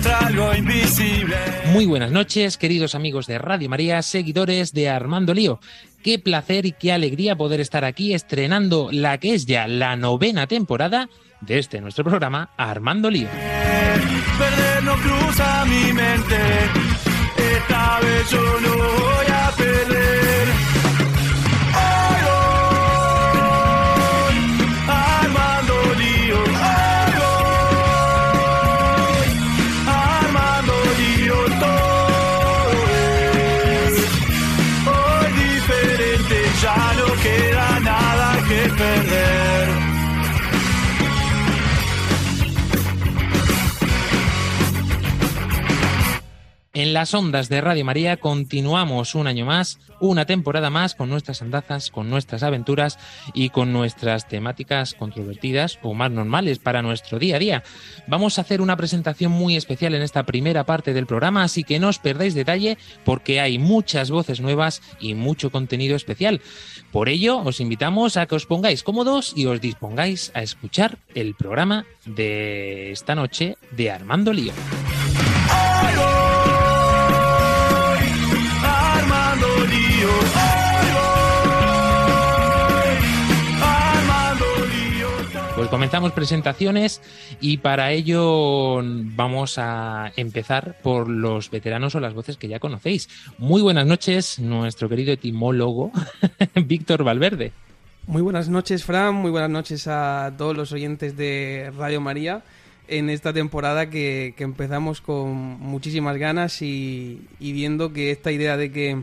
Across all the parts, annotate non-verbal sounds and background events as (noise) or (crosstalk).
contra algo invisible. Muy buenas noches, queridos amigos de Radio María, seguidores de Armando Lío. Qué placer y qué alegría poder estar aquí estrenando la que es ya la novena temporada de este nuestro programa Armando Lío. Perder no cruza mi mente. Esta vez yo no voy En las ondas de Radio María continuamos un año más, una temporada más con nuestras andazas, con nuestras aventuras y con nuestras temáticas controvertidas o más normales para nuestro día a día. Vamos a hacer una presentación muy especial en esta primera parte del programa, así que no os perdáis detalle porque hay muchas voces nuevas y mucho contenido especial. Por ello, os invitamos a que os pongáis cómodos y os dispongáis a escuchar el programa de esta noche de Armando Lío. Pues comenzamos presentaciones y para ello vamos a empezar por los veteranos o las voces que ya conocéis. Muy buenas noches, nuestro querido etimólogo (laughs) Víctor Valverde. Muy buenas noches, Fran. Muy buenas noches a todos los oyentes de Radio María en esta temporada que, empezamos con muchísimas ganas y, y viendo que esta idea de que,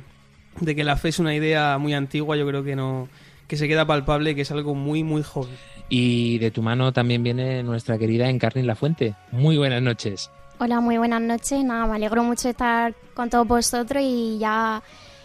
de que la fe es una idea muy antigua, yo creo que no que se queda palpable, que es algo muy, muy joven. Y de tu mano también viene nuestra querida Encarni La Fuente. Muy buenas noches. Hola, muy buenas noches. Nada, me alegro mucho de estar con todos vosotros y ya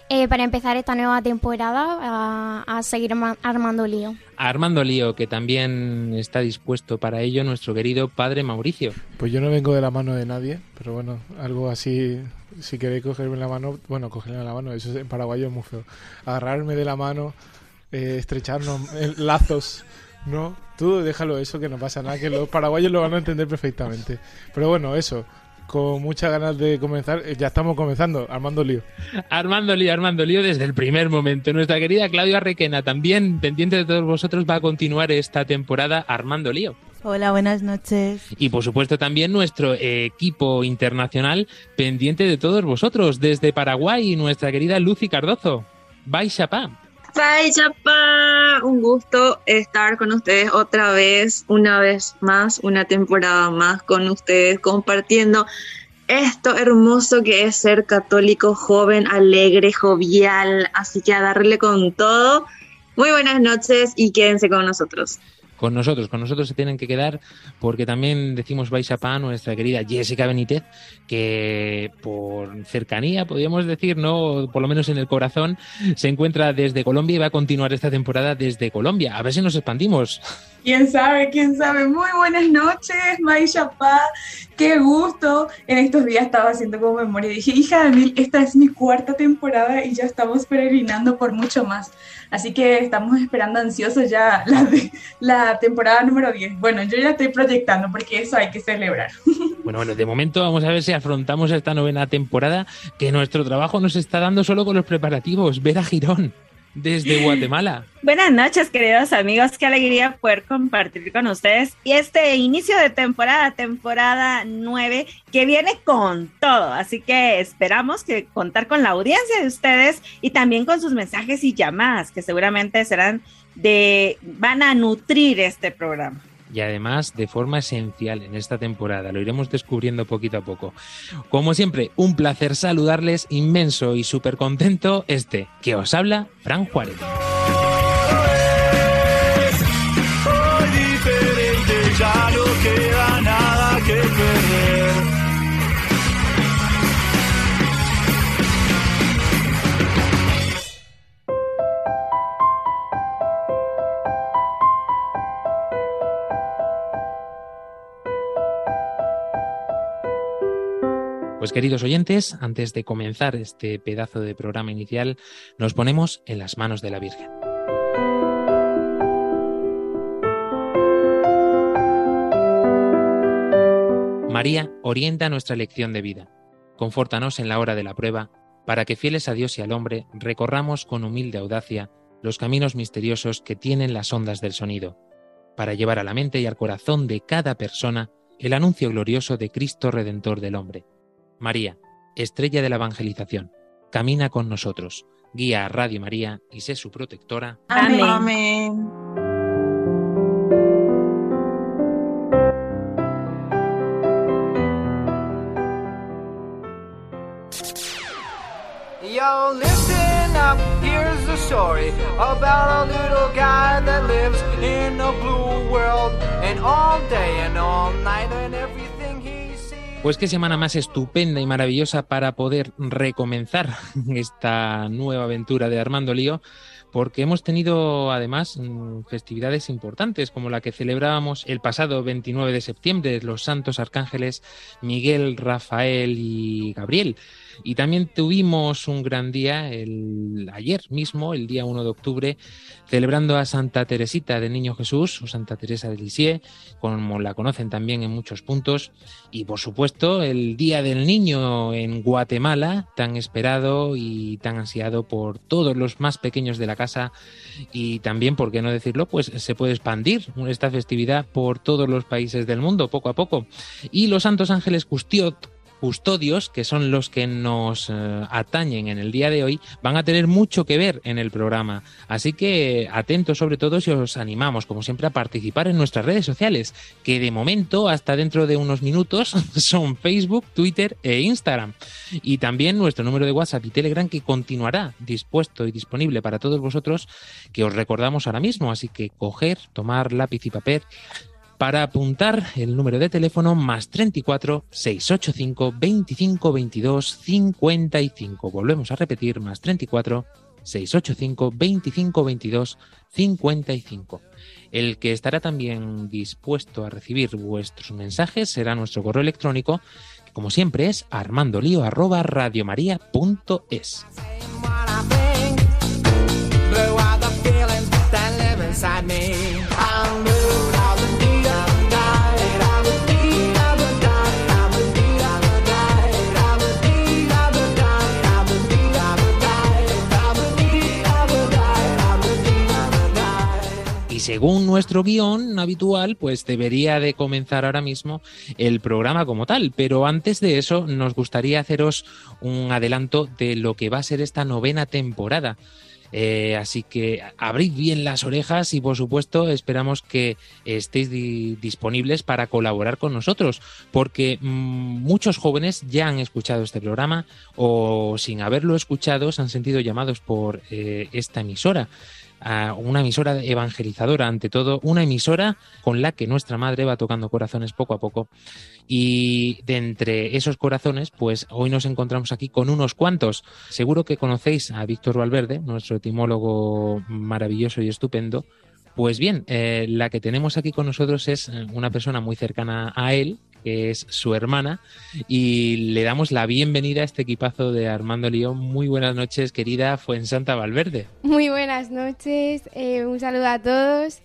eh, para empezar esta nueva temporada a, a seguir ma- armando lío. A Armando Lío, que también está dispuesto para ello nuestro querido padre Mauricio. Pues yo no vengo de la mano de nadie, pero bueno, algo así, si queréis cogerme la mano, bueno, cogerme la mano, eso es- en paraguayo es muy feo. Agarrarme de la mano, eh, estrecharnos eh, lazos, ¿no? Tú déjalo eso, que no pasa nada, que los paraguayos lo van a entender perfectamente. Pero bueno, eso, con muchas ganas de comenzar, eh, ya estamos comenzando, armando lío. Armando Lío, Armando Lío desde el primer momento. Nuestra querida Claudia Requena, también pendiente de todos vosotros, va a continuar esta temporada Armando Lío. Hola, buenas noches. Y por supuesto también nuestro equipo internacional pendiente de todos vosotros. Desde Paraguay, nuestra querida Lucy Cardozo. Bye, Chapá. Bye, Chapa. Un gusto estar con ustedes otra vez, una vez más, una temporada más con ustedes, compartiendo esto hermoso que es ser católico, joven, alegre, jovial. Así que a darle con todo. Muy buenas noches y quédense con nosotros. Con nosotros, con nosotros se tienen que quedar porque también decimos Chapá a nuestra querida Jessica Benítez, que por cercanía, podríamos decir, no, por lo menos en el corazón, se encuentra desde Colombia y va a continuar esta temporada desde Colombia. A ver si nos expandimos. ¿Quién sabe? ¿Quién sabe? Muy buenas noches, May Chapá. Qué gusto. En estos días estaba haciendo como memoria dije, hija de mil, esta es mi cuarta temporada y ya estamos peregrinando por mucho más. Así que estamos esperando ansiosos ya la, (laughs) la temporada número 10. Bueno, yo ya estoy proyectando porque eso hay que celebrar. (laughs) Bueno, bueno, de momento vamos a ver si afrontamos esta novena temporada que nuestro trabajo nos está dando solo con los preparativos. Vera Girón, desde Guatemala. Buenas noches, queridos amigos. Qué alegría poder compartir con ustedes. Y este inicio de temporada, temporada 9, que viene con todo. Así que esperamos que contar con la audiencia de ustedes y también con sus mensajes y llamadas, que seguramente serán de, van a nutrir este programa. Y además de forma esencial en esta temporada. Lo iremos descubriendo poquito a poco. Como siempre, un placer saludarles, inmenso y súper contento este que os habla, Fran Juárez. Pues queridos oyentes, antes de comenzar este pedazo de programa inicial, nos ponemos en las manos de la Virgen. María orienta nuestra lección de vida. Confórtanos en la hora de la prueba, para que fieles a Dios y al hombre recorramos con humilde audacia los caminos misteriosos que tienen las ondas del sonido, para llevar a la mente y al corazón de cada persona el anuncio glorioso de Cristo Redentor del hombre. María, estrella de la evangelización, camina con nosotros, guía a Radio María y sé su protectora. Amén. Amén. Yo, listen up, here's the story about a little guy that lives in a blue world. And all day and all night and everything. Pues qué semana más estupenda y maravillosa para poder recomenzar (laughs) esta nueva aventura de Armando Lío, porque hemos tenido además mm, festividades importantes como la que celebrábamos el pasado 29 de septiembre, los santos arcángeles Miguel, Rafael y Gabriel. Y también tuvimos un gran día el, ayer mismo, el día 1 de octubre, celebrando a Santa Teresita del Niño Jesús o Santa Teresa de Lisieux, como la conocen también en muchos puntos. Y por supuesto, el Día del Niño en Guatemala, tan esperado y tan ansiado por todos los más pequeños de la casa. Y también, por qué no decirlo, pues se puede expandir esta festividad por todos los países del mundo, poco a poco. Y los Santos Ángeles Custiot, custodios, que son los que nos eh, atañen en el día de hoy, van a tener mucho que ver en el programa. Así que atentos sobre todo si os animamos, como siempre, a participar en nuestras redes sociales, que de momento, hasta dentro de unos minutos, (laughs) son Facebook, Twitter e Instagram. Y también nuestro número de WhatsApp y Telegram que continuará dispuesto y disponible para todos vosotros, que os recordamos ahora mismo. Así que coger, tomar lápiz y papel para apuntar el número de teléfono más 34 685 25 22 55. Volvemos a repetir, más 34 685 25 22 55. El que estará también dispuesto a recibir vuestros mensajes será nuestro correo electrónico, que como siempre es armandolio según nuestro guion habitual, pues debería de comenzar ahora mismo el programa como tal. Pero antes de eso, nos gustaría haceros un adelanto de lo que va a ser esta novena temporada. Eh, así que abrid bien las orejas y por supuesto esperamos que estéis di- disponibles para colaborar con nosotros, porque mm, muchos jóvenes ya han escuchado este programa o sin haberlo escuchado se han sentido llamados por eh, esta emisora una emisora evangelizadora, ante todo, una emisora con la que nuestra madre va tocando corazones poco a poco. Y de entre esos corazones, pues hoy nos encontramos aquí con unos cuantos. Seguro que conocéis a Víctor Valverde, nuestro etimólogo maravilloso y estupendo. Pues bien, eh, la que tenemos aquí con nosotros es una persona muy cercana a él, que es su hermana, y le damos la bienvenida a este equipazo de Armando León. Muy buenas noches, querida Fuensanta Valverde. Muy buenas noches, eh, un saludo a todos.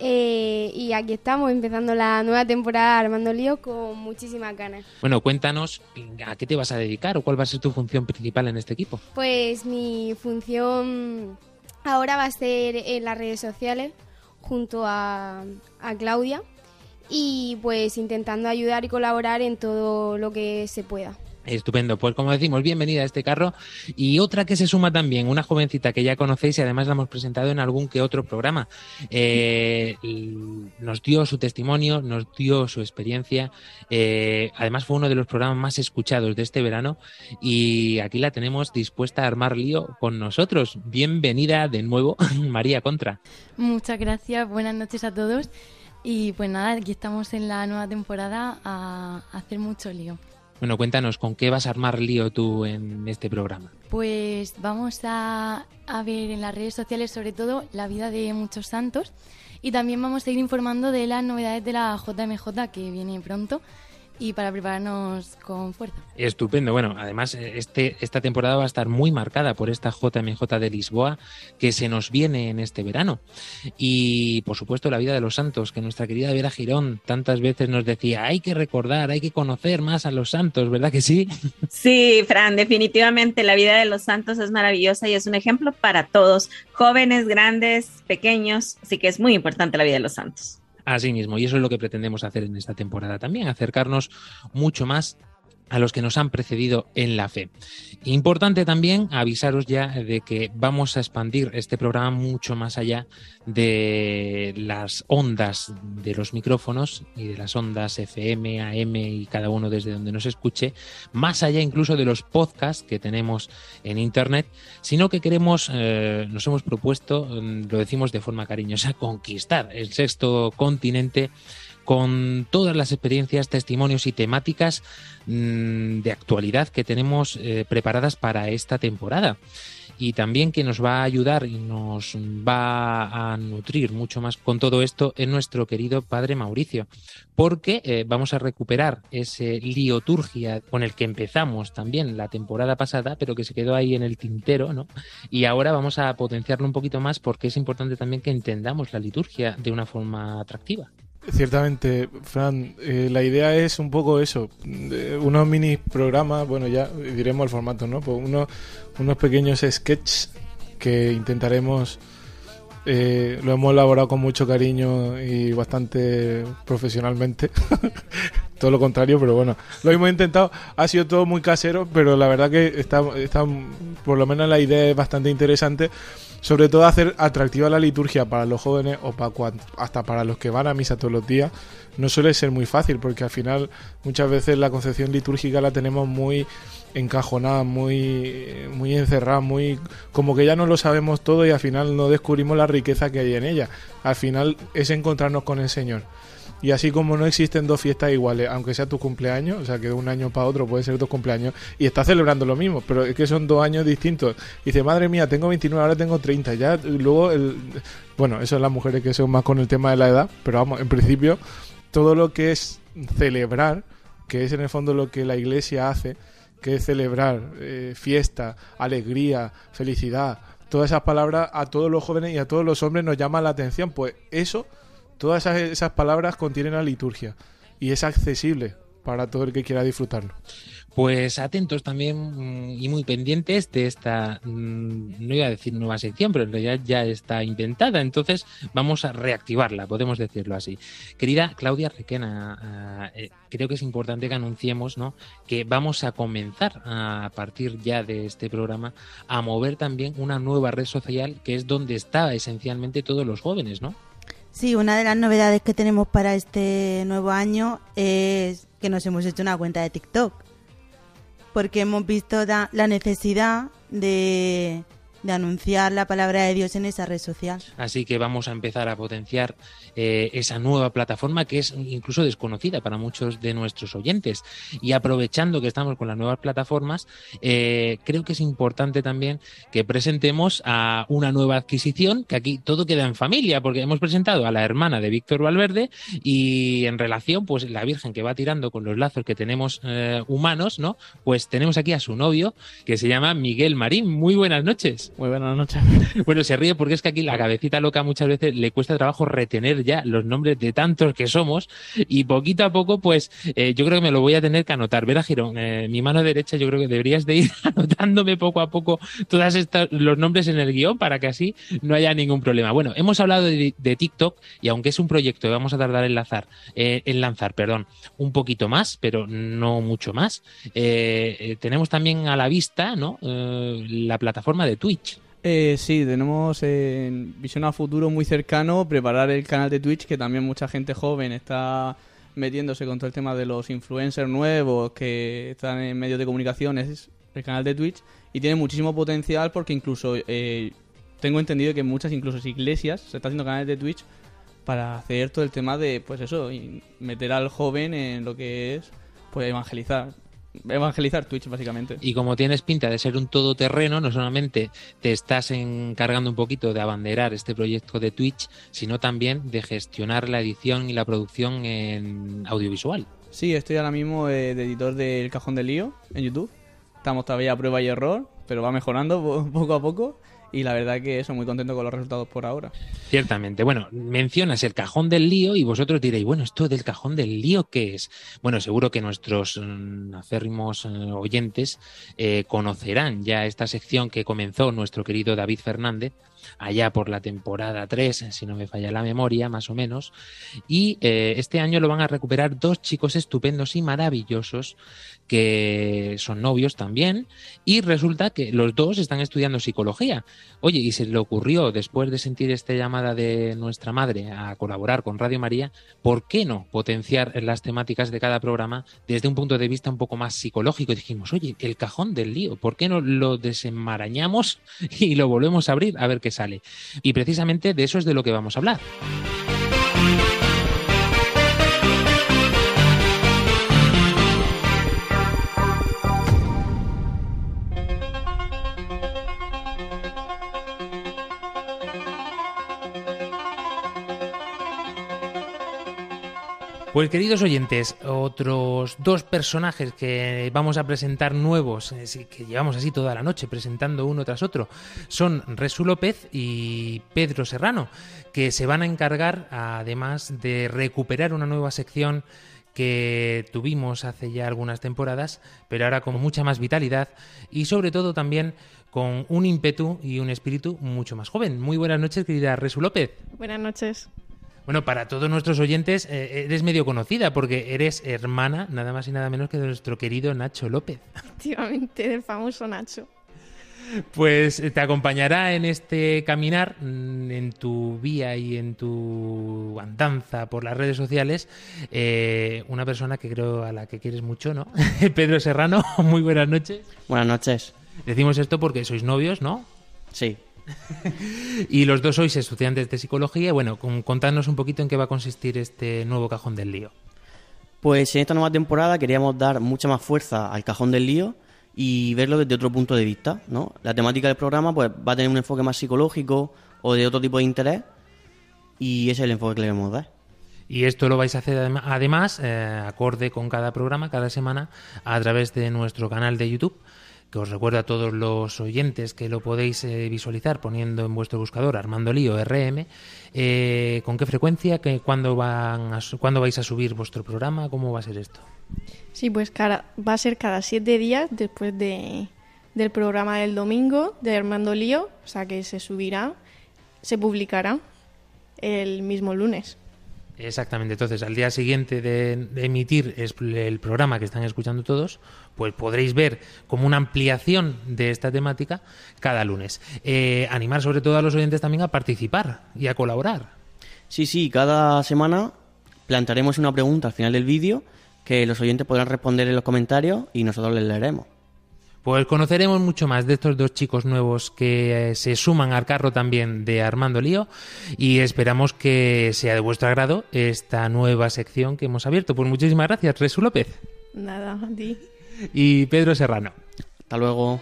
eh, y aquí estamos empezando la nueva temporada de Armando Lío con muchísimas ganas. Bueno, cuéntanos a qué te vas a dedicar o cuál va a ser tu función principal en este equipo. Pues mi función ahora va a ser en las redes sociales junto a, a Claudia y pues intentando ayudar y colaborar en todo lo que se pueda. Estupendo, pues como decimos, bienvenida a este carro. Y otra que se suma también, una jovencita que ya conocéis y además la hemos presentado en algún que otro programa. Eh, nos dio su testimonio, nos dio su experiencia. eh, además fue uno de los programas más escuchados de este verano y aquí la tenemos dispuesta a armar lío con nosotros. Bienvenida de nuevo, (laughs) María Contra. Muchas gracias, buenas noches a todos. Y pues nada, aquí estamos en la nueva temporada a hacer mucho lío. Bueno, cuéntanos, ¿con qué vas a armar lío tú en este programa? Pues vamos a, a ver en las redes sociales sobre todo la vida de muchos santos y también vamos a ir informando de las novedades de la JMJ que viene pronto y para prepararnos con fuerza. Estupendo. Bueno, además eh, este, esta temporada va a estar muy marcada por esta JMJ de Lisboa que se nos viene en este verano. Y por supuesto la vida de los santos, que nuestra querida Vera Girón tantas veces nos decía, hay que recordar, hay que conocer más a los santos, ¿verdad que sí? (laughs) Sí, Fran, definitivamente la vida de los santos es maravillosa y es un ejemplo para todos, jóvenes, grandes, pequeños, así que es muy importante la vida de los santos. Así mismo, y eso es lo que pretendemos hacer en esta temporada también, acercarnos mucho más a los que nos han precedido en la fe. Importante también avisaros ya de que vamos a expandir este programa mucho más allá de las ondas de los micrófonos y de las ondas FM, AM y cada uno desde donde nos escuche, más allá incluso de los podcasts que tenemos en Internet, sino que queremos, eh, nos hemos propuesto, mm, lo decimos de forma cariñosa, (laughs) conquistar el sexto continente con todas las experiencias, testimonios y temáticas mmm, de actualidad que tenemos eh, preparadas para esta temporada. Y también que nos va a ayudar y nos va a nutrir mucho más con todo esto es nuestro querido padre Mauricio, porque eh, vamos a recuperar ese lioturgia con el que empezamos también la temporada pasada, pero que se quedó ahí en el tintero, ¿no? Y ahora vamos a potenciarlo un poquito más porque es importante también que entendamos la liturgia de una forma atractiva. Ciertamente, Fran, eh, la idea es un poco eso, unos mini programas, bueno, ya diremos el formato, ¿no? Pues unos, unos pequeños sketches que intentaremos, eh, lo hemos elaborado con mucho cariño y bastante profesionalmente, (laughs) todo lo contrario, pero bueno, lo hemos intentado, ha sido todo muy casero, pero la verdad que está, está por lo menos la idea es bastante interesante sobre todo hacer atractiva la liturgia para los jóvenes o para hasta para los que van a misa todos los días no suele ser muy fácil porque al final muchas veces la concepción litúrgica la tenemos muy encajonada, muy muy encerrada, muy como que ya no lo sabemos todo y al final no descubrimos la riqueza que hay en ella. Al final es encontrarnos con el Señor. Y así como no existen dos fiestas iguales, aunque sea tu cumpleaños, o sea que de un año para otro puede ser tu cumpleaños, y estás celebrando lo mismo, pero es que son dos años distintos. Y dice, madre mía, tengo 29, ahora tengo 30. Ya, luego, el... bueno, eso es las mujeres que son más con el tema de la edad, pero vamos, en principio, todo lo que es celebrar, que es en el fondo lo que la iglesia hace, que es celebrar eh, fiesta, alegría, felicidad, todas esas palabras a todos los jóvenes y a todos los hombres nos llama la atención, pues eso Todas esas, palabras contienen la liturgia y es accesible para todo el que quiera disfrutarlo. Pues atentos también mm, y muy pendientes de esta, mm, no iba a decir nueva sección, pero en realidad ya está inventada, entonces vamos a reactivarla, podemos decirlo así. Querida Claudia Requena, ah, eh, creo que es importante que anunciemos ¿no? que vamos a comenzar a partir ya de este programa a mover también una nueva red social que es donde está esencialmente todos los jóvenes, ¿no? Sí, una de las novedades que tenemos para este nuevo año es que nos hemos hecho una cuenta de TikTok. Porque hemos visto la necesidad de, de anunciar la palabra de Dios en esa red social. Así que vamos a empezar a potenciar eh, esa nueva plataforma que es incluso desconocida para muchos de nuestros oyentes. Y aprovechando que estamos con las nuevas plataformas, eh, creo que es importante también que presentemos a una nueva adquisición, que aquí todo queda en familia, porque hemos presentado a la hermana de Víctor Valverde y en relación, pues la Virgen que va tirando con los lazos que tenemos eh, humanos, ¿no? Pues tenemos aquí a su novio, que se llama Miguel Marín. Muy buenas noches. Muy buenas noches. Bueno, se ríe porque es que aquí la cabecita loca muchas veces le cuesta trabajo retener ya los nombres de tantos que somos y poquito a poco, pues eh, yo creo que me lo voy a tener que anotar. Vera Girón, eh, mi mano derecha, yo creo que deberías de ir (laughs) anotándome poco a poco estas los nombres en el guion para que así no haya ningún problema. Bueno, hemos hablado de, TikTok y aunque es un proyecto que vamos a tardar en lanzar, eh, en lanzar, perdón, un poquito más, pero no mucho más. eh, eh, tenemos también a la vista, ¿no? La plataforma de Twitch. Eh, sí, tenemos en visión a futuro muy cercano preparar el canal de Twitch, que también mucha gente joven está metiéndose con todo el tema de los influencers nuevos que están en medios de comunicación, es el canal de Twitch, y tiene muchísimo potencial porque incluso eh, tengo entendido que muchas incluso iglesias se está haciendo canales de Twitch para hacer todo el tema de, pues eso, meter al joven en lo que es, pues evangelizar. Evangelizar Twitch, básicamente. Y como tienes pinta de ser un todoterreno, no solamente te estás encargando un poquito de abanderar este proyecto de Twitch, sino también de gestionar la edición y la producción en audiovisual. Sí, estoy ahora mismo eh, de editor del Cajón del Lío en YouTube. Estamos todavía a prueba y error, pero va mejorando po- (laughs) poco a poco. Y la verdad que eso, muy contento con los resultados por ahora. Ciertamente. Bueno, mencionas el cajón del lío y vosotros diréis, bueno, ¿esto del cajón del lío qué es? Bueno, seguro que nuestros mm, acérrimos eh, oyentes eh, conocerán ya esta sección que comenzó nuestro querido David Fernández allá por la temporada 3, si no me falla la memoria, más o menos. Y eh, este año lo van a recuperar dos chicos estupendos y maravillosos que son novios también. Y resulta que los dos están estudiando psicología. Oye, y se le ocurrió, después de sentir esta llamada de nuestra madre a colaborar con Radio María, ¿por qué no potenciar las temáticas de cada programa desde un punto de vista un poco más psicológico? Dijimos, oye, el cajón del lío, ¿por qué no lo desenmarañamos (laughs) y lo volvemos a abrir a ver qué sale? Y precisamente de eso es de lo que vamos a hablar. Pues queridos oyentes, otros dos personajes que vamos a presentar nuevos, eh, que llevamos así toda la noche presentando uno tras otro, son Resu López y Pedro Serrano, que se van a encargar además de recuperar una nueva sección que tuvimos hace ya algunas temporadas, pero ahora con mucha más vitalidad y sobre todo también con un ímpetu y un espíritu mucho más joven. Muy buenas noches, querida Resu López. Buenas noches. Bueno, para todos nuestros oyentes, eh, eres medio conocida porque eres hermana, nada más y nada menos que de nuestro querido Nacho López. (laughs) Efectivamente, del famoso Nacho. Pues eh, te acompañará en este caminar, mm, en tu vía y en tu andanza por las redes sociales, eh, una persona que creo a la que quieres mucho, ¿no? (laughs) Pedro Serrano, (laughs) muy buenas noches. Buenas noches. Decimos esto porque sois novios, ¿no? Sí. (laughs) y los dos sois estudiantes de psicología. Bueno, con- contadnos un poquito en qué va a consistir este nuevo cajón del lío. Pues en esta nueva temporada queríamos dar mucha más fuerza al cajón del lío y verlo desde otro punto de vista, ¿no? La temática del programa pues va a tener un enfoque más psicológico o de otro tipo de interés y ese es el enfoque que le queremos dar. Y esto lo vais a hacer adem- además, eh, acorde con cada programa, cada semana, a través de nuestro canal de YouTube, que os recuerdo a todos los oyentes que lo podéis eh, visualizar poniendo en vuestro buscador Armando Lío RM. Eh, ¿Con qué frecuencia? ¿Qué, cuándo, van a ¿Cuándo vais a subir vuestro programa? ¿Cómo va a ser esto? Sí, pues cara- va a ser cada siete días después de, del programa del domingo de Armando Lío, o sea que se subirá, se publicará el mismo lunes. Exactamente, entonces al día siguiente de, emitir el programa que están escuchando todos, pues podréis ver como una ampliación de esta temática cada lunes. Eh, animar sobre todo a los oyentes también a participar y a colaborar. Sí, sí, cada semana plantearemos una pregunta al final del vídeo que los oyentes podrán responder en los comentarios y nosotros les leeremos. Pues conoceremos mucho más de estos dos chicos nuevos que eh, se suman al carro también de Armando Lío y esperamos que sea de vuestro agrado esta nueva sección que hemos abierto. Pues muchísimas gracias, Resu López Nada, a ti. y Pedro Serrano. Hasta luego.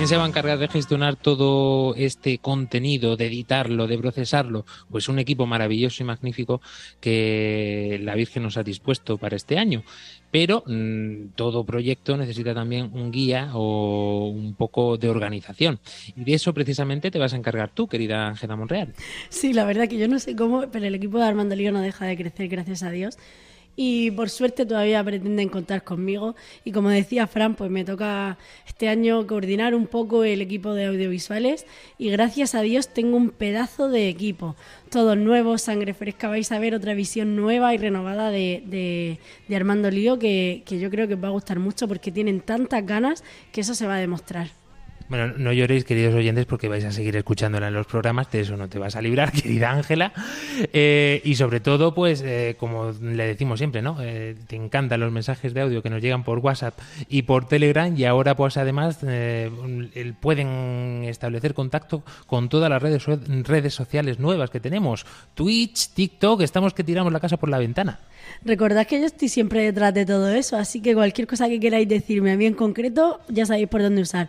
¿Quién se va a encargar de gestionar todo este contenido, de editarlo, de procesarlo? Pues un equipo maravilloso y magnífico que la Virgen nos ha dispuesto para este año. Pero mm, todo proyecto necesita también un guía o un poco de organización. Y de eso precisamente te vas a encargar tú, querida Ángela Monreal. Sí, la verdad que yo no sé cómo, pero el equipo de Armando Lío no deja de crecer, gracias a Dios. Y por suerte todavía pretenden contar conmigo. Y como decía Fran, pues me toca este año coordinar un poco el equipo de audiovisuales. Y gracias a Dios tengo un pedazo de equipo. Todos nuevos, sangre fresca. Vais a ver otra visión nueva y renovada de, Armando Lío que, que yo creo que os va a gustar mucho porque tienen tantas ganas que eso se va a demostrar. Bueno, no lloréis, queridos oyentes, porque vais a seguir escuchándola en los programas, de eso no te vas a librar, (laughs) querida Ángela. Eh, y sobre todo, pues, eh, como le decimos siempre, ¿no? Eh, te encantan los mensajes de audio que nos llegan por WhatsApp y por Telegram, y ahora, pues, además, eh, pueden establecer contacto con todas las redes, redes sociales nuevas que tenemos: Twitch, TikTok, estamos que tiramos la casa por la ventana. Recordad que yo estoy siempre detrás de todo eso, así que cualquier cosa que queráis decirme a mí en concreto, ya sabéis por dónde usar.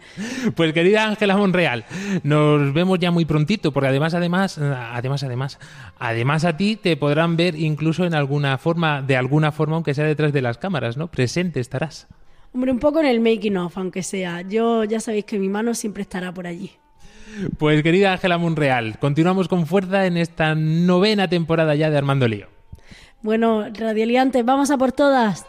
Pues querida Ángela Monreal, nos vemos ya muy prontito, porque además, además, además, además, además a ti te podrán ver incluso en alguna forma, de alguna forma, aunque sea detrás de las cámaras, ¿no? Presente estarás. Hombre, un poco en el making of, aunque sea. Yo ya sabéis que mi mano siempre estará por allí. Pues querida Ángela Monreal, continuamos con fuerza en esta novena temporada ya de Armando Lío. Bueno, radialiantes, vamos a por todas.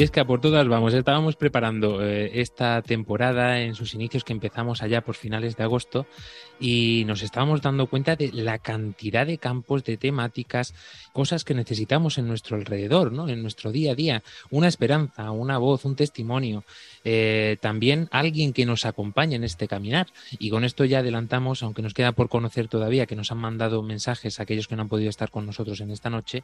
Y es que a por todas vamos, estábamos preparando eh, esta temporada en sus inicios que empezamos allá por finales de agosto y nos estábamos dando cuenta de la cantidad de campos, de temáticas, cosas que necesitamos en nuestro alrededor, ¿no? en nuestro día a día. Una esperanza, una voz, un testimonio, eh, también alguien que nos acompañe en este caminar. Y con esto ya adelantamos, aunque nos queda por conocer todavía, que nos han mandado mensajes aquellos que no han podido estar con nosotros en esta noche,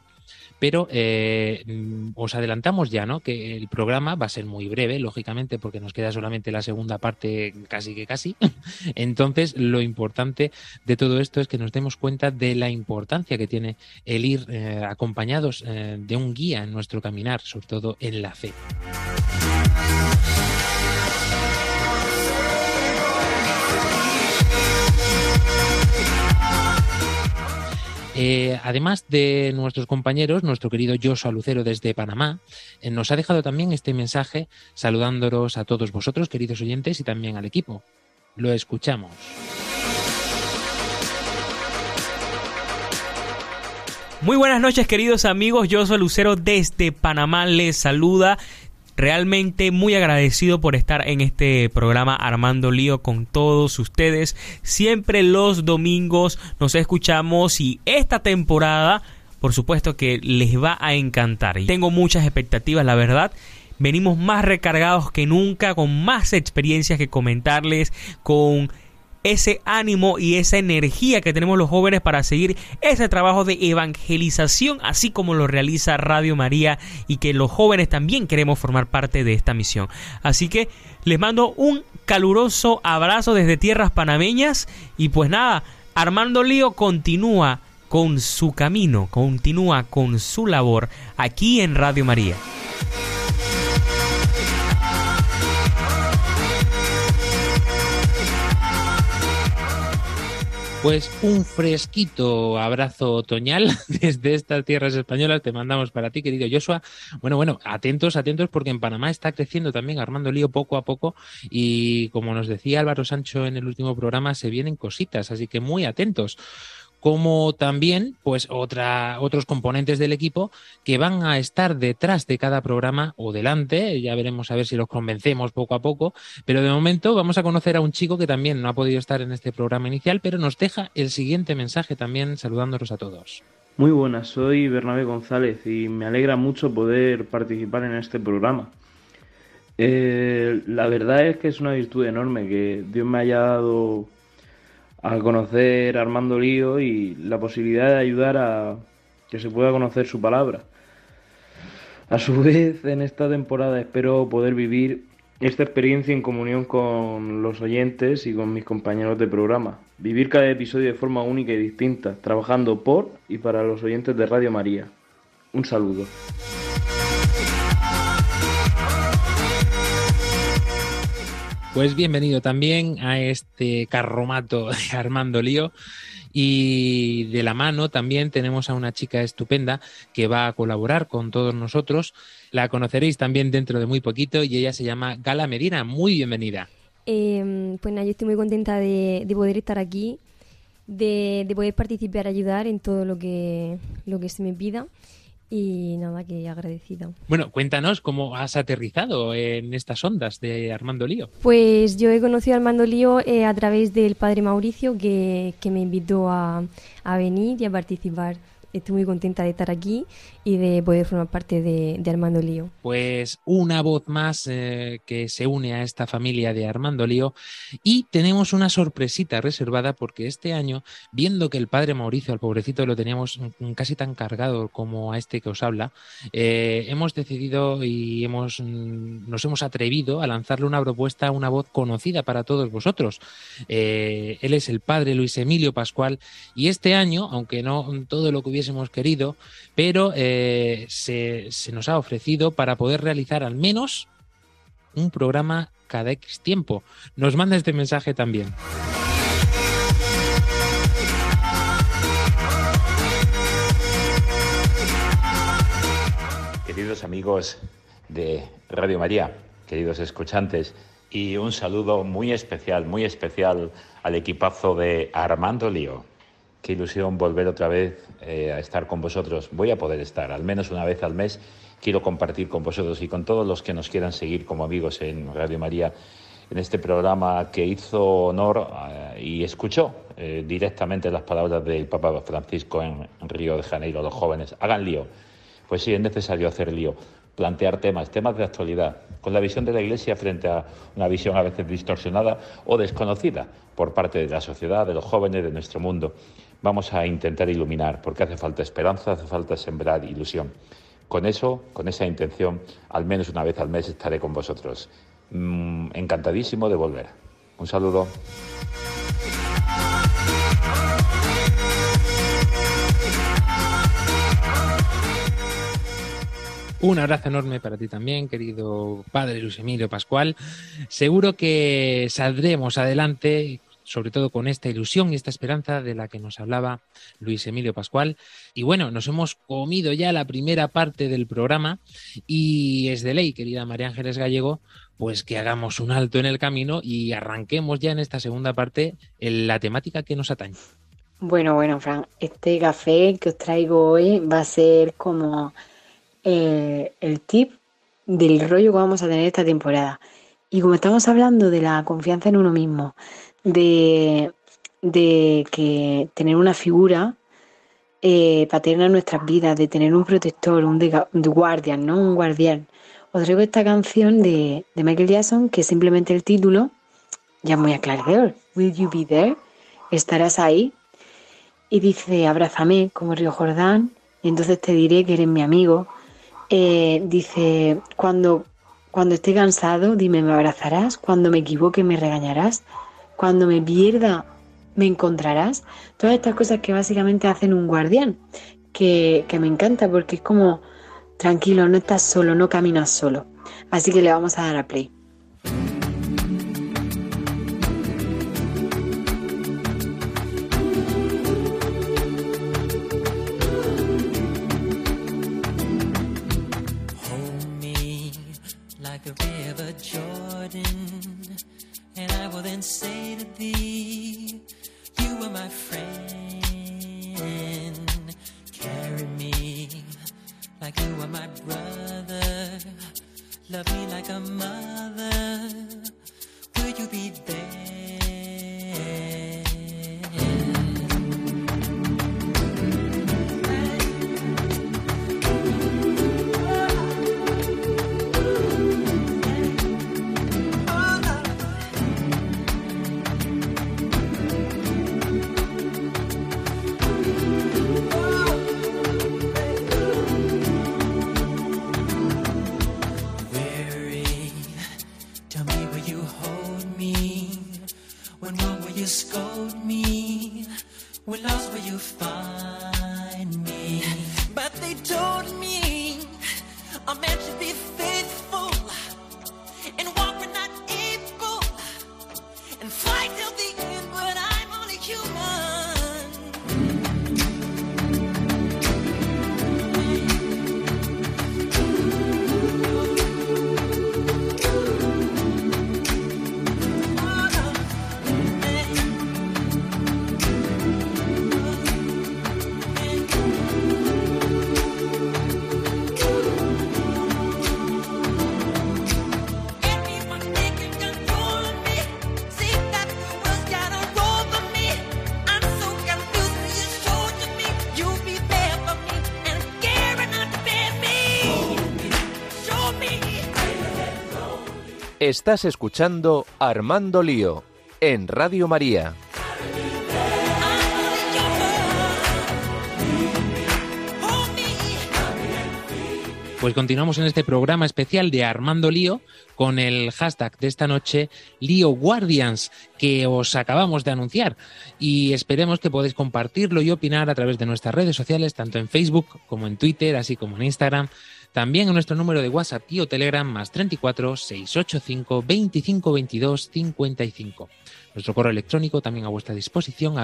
pero eh, mm, os adelantamos ya, ¿no? Que el programa va a ser muy breve, lógicamente, porque nos queda solamente la segunda parte, casi que casi. (laughs) Entonces, lo importante de todo esto es que nos demos cuenta de la importancia que tiene el ir eh, acompañados de un guía en nuestro caminar, sobre todo en la fe. Eh, además de nuestros compañeros, nuestro querido Joshua Lucero desde Panamá eh, nos ha dejado también este mensaje saludándolos a todos vosotros, queridos oyentes, y también al equipo. Lo escuchamos. Muy buenas noches queridos amigos, soy Lucero desde Panamá, les saluda. Realmente muy agradecido por estar en este programa Armando Lío con todos ustedes. Siempre los domingos nos escuchamos y esta temporada por supuesto que les va a encantar. Tengo muchas expectativas, la verdad. Venimos más recargados que nunca, con más experiencias que comentarles, con ese ánimo y esa energía que tenemos los jóvenes para seguir ese trabajo de evangelización, así como lo realiza Radio María y que los jóvenes también queremos formar parte de esta misión. Así que les mando un caluroso abrazo desde tierras panameñas y pues nada, Armando Lío continúa con su camino, continúa con su labor aquí en Radio María. Pues un fresquito abrazo otoñal (laughs) desde estas tierras españolas te mandamos para ti, querido Joshua. Bueno, bueno, atentos, atentos, porque en Panamá está creciendo también Armando Lío poco a poco y como nos decía Álvaro Sancho en el último programa, se vienen cositas, así que muy atentos como también pues otra, otros componentes del equipo que van a estar detrás de cada programa o delante, ya veremos a ver si los convencemos poco a poco, pero de momento vamos a conocer a un chico que también no ha podido estar en este programa inicial, pero nos deja el siguiente mensaje también saludándolos a todos. Muy buenas, soy Bernabé González y me alegra mucho poder participar en este programa. Eh, la verdad es que es una virtud enorme que Dios me haya dado a conocer a Armando Lío y la posibilidad de ayudar a que se pueda conocer su palabra. A su (laughs) vez, en esta temporada espero poder vivir esta experiencia en comunión con los oyentes y con mis compañeros de programa. Vivir cada episodio de forma única y distinta, trabajando por y para los oyentes de Radio María. Un saludo. Pues bienvenido también a este carromato de Armando Lío. Y de la mano también tenemos a una chica estupenda que va a colaborar con todos nosotros. La conoceréis también dentro de muy poquito y ella se llama Gala Medina. Muy bienvenida. Eh, pues nada, yo estoy muy contenta de, de poder estar aquí, de, de poder participar, ayudar en todo lo que, lo que se me pida. Y nada, que agradecida. Bueno, cuéntanos cómo has aterrizado en estas ondas de Armando Lío. Pues yo he conocido a Armando Lío eh, a través del padre Mauricio que, que me invitó a, a venir y a participar. Estoy muy contenta de estar aquí y de poder formar parte de, Armando Lío. Pues una voz más eh, que se une a esta familia de Armando Lío y tenemos una sorpresita reservada porque este año, viendo que el padre Mauricio, al pobrecito, lo teníamos mm, casi tan cargado como a este que os habla, eh, hemos decidido y hemos, mm, nos hemos atrevido a lanzarle una propuesta una voz conocida para todos vosotros. Eh, él es el padre Luis Emilio Pascual y este año, aunque no todo lo que hubiésemos querido, pero se, nos ha ofrecido para poder realizar al menos un programa cada X tiempo. Nos manda este mensaje también. Queridos amigos de Radio María, queridos escuchantes, y un saludo muy especial, muy especial al equipazo de Armando Lío. Qué ilusión volver otra vez eh, a estar con vosotros. Voy a poder estar, al menos una vez al mes. Quiero compartir con vosotros y con todos los que nos quieran seguir como amigos en Radio María en este programa que hizo honor eh, y escuchó eh, directamente las palabras del Papa Francisco en Río de Janeiro, los jóvenes, hagan lío. Pues sí, es necesario hacer lío, plantear temas, temas de actualidad, con la visión de la Iglesia frente a una visión a veces distorsionada o desconocida por parte de la sociedad, de los jóvenes, de nuestro mundo. Vamos a intentar iluminar, porque hace falta esperanza, hace falta sembrar ilusión. Con eso, con esa intención, al menos una vez al mes estaré con vosotros. Mm, encantadísimo de volver. Un saludo. Un abrazo enorme para ti también, querido padre Luis Emilio Pascual. Seguro que saldremos adelante, sobre todo con esta ilusión y esta esperanza de la que nos hablaba Luis Emilio Pascual. Y bueno, nos hemos comido ya la primera parte del programa y es de ley, querida María Ángeles Gallego, pues que hagamos un alto en el camino y arranquemos ya en esta segunda parte en la temática que nos atañe. Bueno, bueno, Fran, este café que os traigo hoy va a ser como eh, el tip del rollo que vamos a tener esta temporada. Y como estamos hablando de la confianza en uno mismo, de, de que tener una figura eh, paterna en nuestras vidas, de tener un protector, un guardian, ¿no? Un guardián. Os traigo esta canción de, de Michael Jackson, que simplemente el título ya muy aclarador. Will you be there? ¿Estarás ahí? Y dice, abrázame como Río Jordán, y entonces te diré que eres mi amigo. Eh, dice, cuando, cuando esté cansado, dime, ¿me abrazarás? Cuando me equivoque, me regañarás. Cuando me pierda, me encontrarás. Todas estas cosas que básicamente hacen un guardián, que, que me encanta porque es como, tranquilo, no estás solo, no caminas solo. Así que le vamos a dar a play. And say to thee, You are my friend. Carry me like you are my brother. Love me like a mother. Will you be there? You scold me? When lost, will you find me? Estás escuchando Armando Lío en Radio María. Pues continuamos en este programa especial de Armando Lío con el hashtag de esta noche Lío Guardians que os acabamos de anunciar y esperemos que podáis compartirlo y opinar a través de nuestras redes sociales tanto en Facebook como en Twitter así como en Instagram también en nuestro número de WhatsApp y o Telegram más 34 685 25 22 55. Nuestro correo electrónico también a vuestra disposición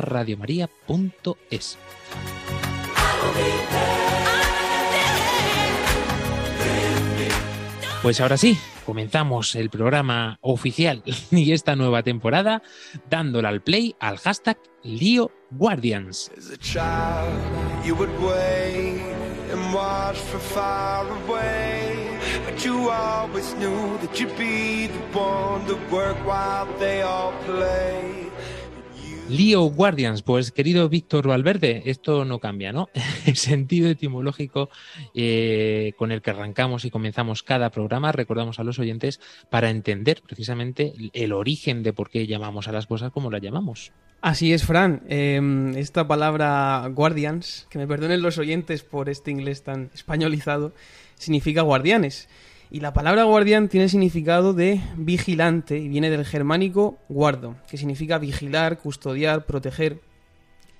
radiomaria.es. Pues ahora sí, comenzamos el programa oficial (laughs) y esta nueva temporada dándole al play al hashtag Lío Guardians. And watch from far away. But you always knew that you'd be the one to work while they all play. Lío Guardians, pues querido Víctor Valverde, esto no cambia, ¿no? (laughs) El sentido etimológico eh, con el que arrancamos y comenzamos cada programa, recordamos a los oyentes para entender precisamente el origen de por qué llamamos a las cosas como las llamamos. Así es, Fran. Eh, esta palabra guardians, que me perdonen los oyentes por este inglés tan españolizado, significa guardianes. Y la palabra guardián tiene significado de vigilante y viene del germánico guardo, que significa vigilar, custodiar, proteger.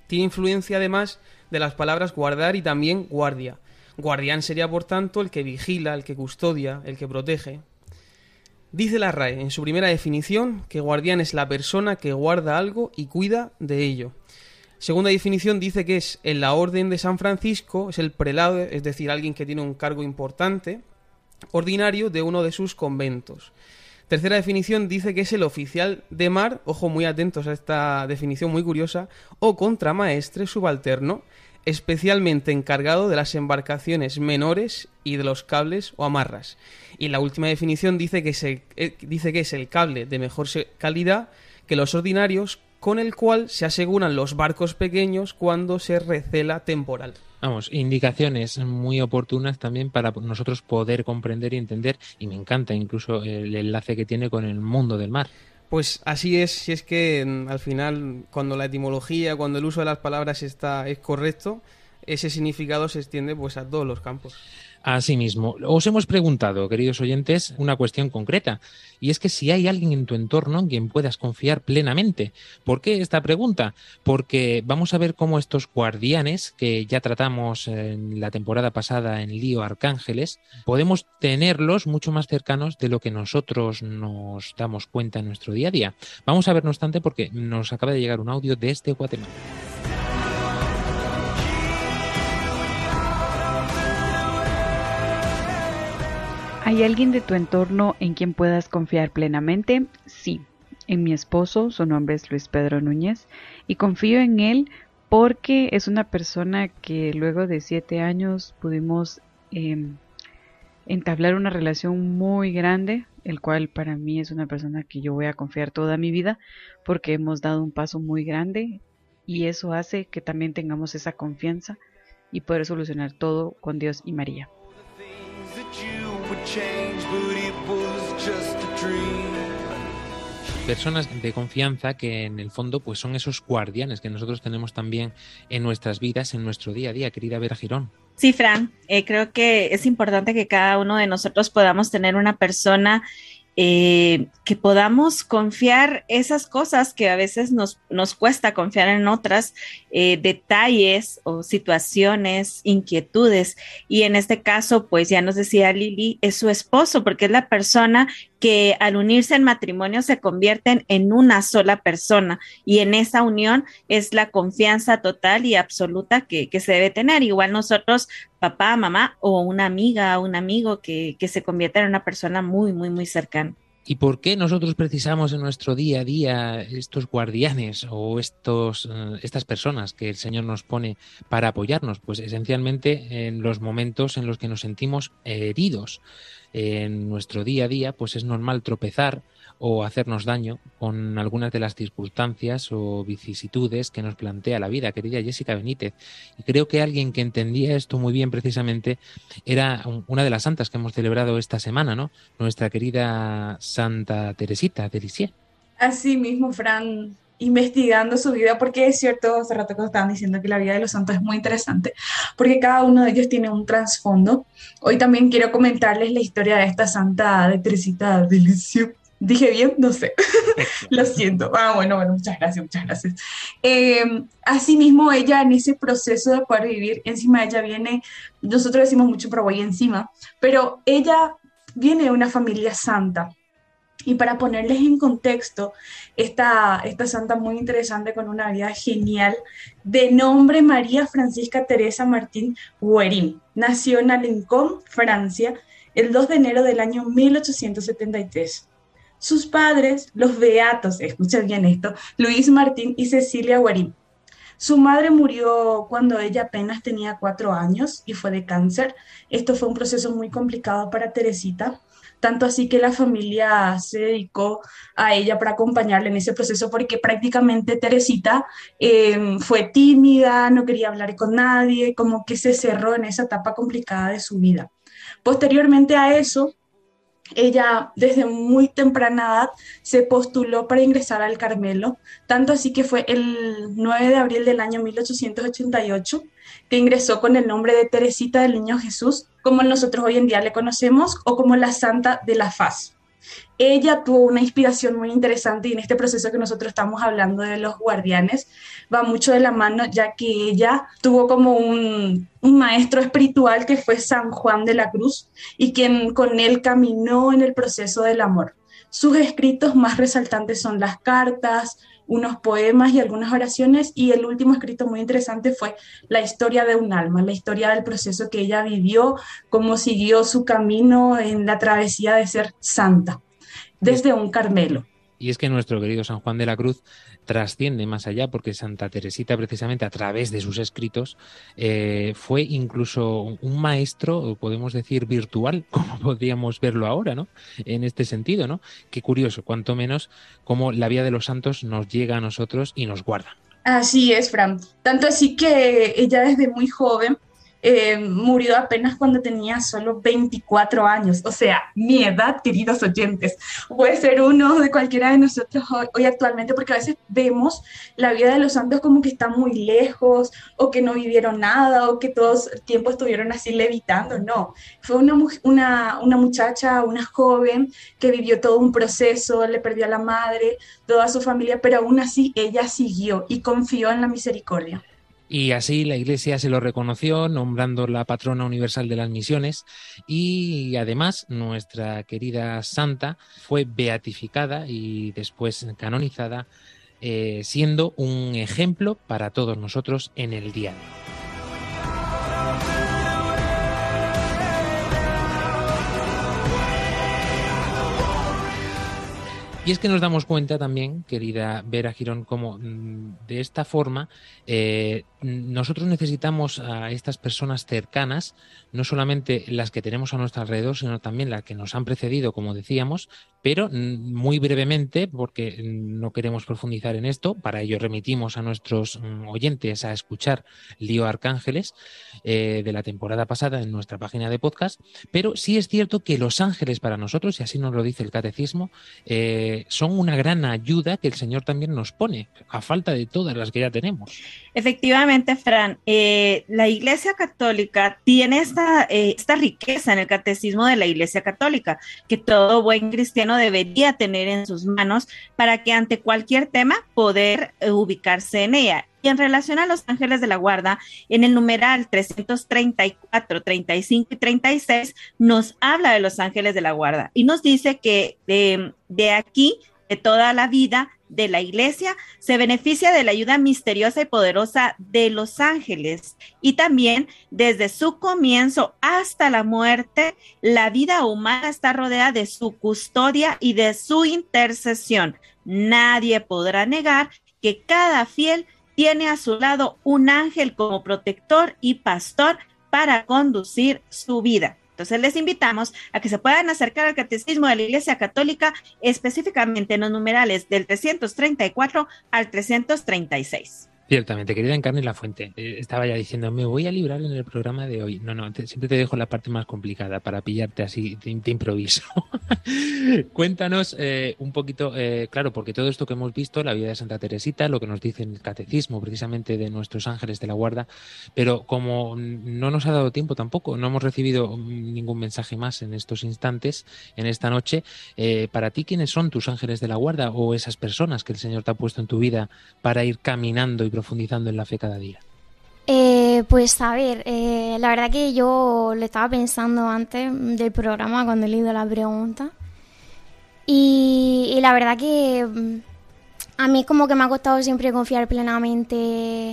Tiene influencia además de las palabras guardar y también guardia. Guardián sería por tanto el que vigila, el que custodia, el que protege. Dice la RAE en su primera definición que guardián es la persona que guarda algo y cuida de ello. Segunda definición dice que es en la orden de San Francisco, es el prelado, es decir, alguien que tiene un cargo importante, ordinario de uno de sus conventos. Tercera definición dice que es el oficial de mar, ojo muy atentos a esta definición muy curiosa, o contramaestre subalterno, especialmente encargado de las embarcaciones menores y de los cables o amarras. Y la última definición dice que es el, eh, dice que es el cable de mejor calidad que los ordinarios con el cual se aseguran los barcos pequeños cuando se recela temporal. Vamos, indicaciones muy oportunas también para nosotros poder comprender y entender, y me encanta incluso el enlace que tiene con el mundo del mar. Pues así es, si es que mm, al final, cuando la etimología, cuando el uso de las palabras está, es correcto, ese significado se extiende pues a todos los campos. Asimismo, os hemos preguntado, queridos oyentes, una cuestión concreta, y es que si hay alguien en tu entorno en quien puedas confiar plenamente. ¿Por qué esta pregunta? Porque vamos a ver cómo estos guardianes, que ya tratamos en la temporada pasada en Lío Arcángeles, podemos tenerlos mucho más cercanos de lo que nosotros nos damos cuenta en nuestro día a día. Vamos a ver, no obstante, porque nos acaba de llegar un audio desde Guatemala. ¿Hay alguien de tu entorno en quien puedas confiar plenamente? Sí, en mi esposo, su nombre es Luis Pedro Núñez, y confío en él porque es una persona que luego de siete años pudimos em, entablar una relación muy grande, el cual para mí es una persona que yo voy a confiar toda mi vida porque hemos dado un paso muy grande y eso hace que también tengamos esa confianza y poder solucionar todo con Dios y María. Personas de confianza que en el fondo pues son esos guardianes que nosotros tenemos también en nuestras vidas, en nuestro día a día, querida Vera Girón. Sí, Fran, eh, creo que es importante que cada uno de nosotros podamos tener una persona eh, que podamos confiar esas cosas que a veces nos, nos cuesta confiar en otras, eh, detalles o situaciones, inquietudes. Y en este caso, pues ya nos decía Lili, es su esposo, porque es la persona que al unirse en matrimonio se convierten en una sola persona y en esa unión es la confianza total y absoluta que, que se debe tener. Igual nosotros, papá, mamá o una amiga, un amigo que, que se convierta en una persona muy, muy, muy cercana. ¿Y por qué nosotros precisamos en nuestro día a día estos guardianes o estos, eh, estas personas que el Señor nos pone para apoyarnos? Pues esencialmente en los momentos en los que nos sentimos heridos. En nuestro día a día, pues es normal tropezar o hacernos daño con algunas de las circunstancias o vicisitudes que nos plantea la vida, querida Jessica Benítez. Y creo que alguien que entendía esto muy bien precisamente era un- una de las santas que hemos celebrado esta semana, ¿no? Nuestra querida Santa Teresita de. Así mismo, Fran, investigando su vida, porque es cierto, hace rato que estaban diciendo que la vida de los santos es muy interesante, porque cada uno de ellos tiene un trasfondo. Hoy también quiero comentarles la historia de esta santa de Teresita de Lisieux. Dije bien, no sé. (laughs) Lo siento. Ah, bueno, bueno, muchas gracias, muchas gracias. Eh, asimismo, ella en ese proceso de poder vivir, encima ella viene, nosotros decimos mucho Paraguay encima, pero ella viene de una familia santa. Y para ponerles en contexto, esta, esta santa muy interesante con una vida genial, de nombre María Francisca Teresa Martín Guerin, nació en Alencon, Francia, el 2 de enero del año 1873. Sus padres, los beatos, escuchen bien esto, Luis Martín y Cecilia Guerin. Su madre murió cuando ella apenas tenía cuatro años y fue de cáncer. Esto fue un proceso muy complicado para Teresita, tanto así que la familia se dedicó a ella para acompañarla en ese proceso porque prácticamente Teresita eh, fue tímida, no quería hablar con nadie, como que se cerró en esa etapa complicada de su vida. Posteriormente a eso, ella desde muy temprana edad se postuló para ingresar al Carmelo, tanto así que fue el 9 de abril del año 1888 que ingresó con el nombre de Teresita del Niño Jesús, como nosotros hoy en día le conocemos, o como la Santa de la Faz. Ella tuvo una inspiración muy interesante y en este proceso que nosotros estamos hablando de los guardianes va mucho de la mano, ya que ella tuvo como un, maestro espiritual que fue San Juan de la Cruz y quien con él caminó en el proceso del amor. Sus escritos más resaltantes son las cartas, unos poemas y algunas oraciones y el último escrito muy interesante fue la historia de un alma, la historia del proceso que ella vivió, cómo siguió su camino en la travesía de ser santa desde un Carmelo. Y es que nuestro querido San Juan de la Cruz trasciende más allá, porque Santa Teresita, precisamente a través de sus escritos, eh, fue incluso un maestro, podemos decir, virtual, (laughs) como podríamos verlo ahora, ¿no? En este sentido, ¿no? Qué curioso, cuanto menos, cómo la vida de los santos nos llega a nosotros y nos guarda. Así es, Fran. Tanto así que ella desde muy joven eh, murió apenas cuando tenía solo 24 años. O sea, mi edad, queridos oyentes. Puede ser uno de cualquiera de nosotros hoy, actualmente, porque a veces vemos la vida de los santos como que está muy lejos, o que no vivieron nada, o que todos el tiempo estuvieron así levitando. No, fue una, una, una muchacha, una joven que vivió todo un proceso, le perdió a la madre, toda su familia, pero aún así ella siguió y confió en la misericordia. Y así la Iglesia se lo reconoció, nombrando la patrona universal de las misiones, y además nuestra querida santa fue beatificada y después canonizada, eh, siendo un ejemplo para todos nosotros en el día. Y es que nos damos cuenta también, querida Vera Girón, como mm, de esta forma eh, nosotros necesitamos a estas personas cercanas, no solamente las que tenemos a nuestro alrededor, sino también las que nos han precedido, como decíamos, pero mm, muy brevemente, porque mm, no queremos profundizar en esto, para ello remitimos a nuestros mm, oyentes a escuchar Lío Arcángeles eh, de la temporada pasada en nuestra página de podcast, pero sí es cierto que los ángeles para nosotros, y así nos lo dice el catecismo, eh, son una gran ayuda que el Señor también nos pone, a falta de todas las que ya tenemos. Efectivamente, Fran, eh, la Iglesia Católica tiene esta, esta riqueza en el catecismo de la Iglesia Católica, que todo buen cristiano debería tener en sus manos para que ante cualquier tema poder eh, ubicarse en ella. Y en relación a los ángeles de la guarda, en el numeral 334, 35 y 36 nos habla de los ángeles de la guarda y nos dice que eh, de aquí, de toda la vida, de la iglesia se beneficia de la ayuda misteriosa y poderosa de los ángeles y también desde su comienzo hasta la muerte la vida humana está rodeada de su custodia y de su intercesión. Nadie podrá negar que cada fiel tiene a su lado un ángel como protector y pastor para conducir su vida. Entonces les invitamos a que se puedan acercar al Catecismo de la Iglesia Católica, específicamente en los numerales del 334 al 336. Ciertamente, querida Encarni La Fuente, eh, estaba ya diciendo, me voy a librar en el programa de hoy. No, no, te- siempre te dejo la parte más complicada para pillarte así de improviso. (laughs) (laughs) Cuéntanos eh, un poquito, eh, claro, porque todo esto que hemos visto, la vida de Santa Teresita, lo que nos dice el catecismo precisamente de nuestros ángeles de la guarda, pero como no nos ha dado tiempo tampoco, no hemos recibido ningún mensaje más en estos instantes, en esta noche, eh, para ti, ¿quiénes son tus ángeles de la guarda o esas personas que el Señor te ha puesto en tu vida para ir caminando y profundizando en la fe cada día? Eh, pues a ver, eh, la verdad que yo lo estaba pensando antes del programa cuando he leído la pregunta. Y, la verdad que mm, a mí como que me ha costado siempre confiar plenamente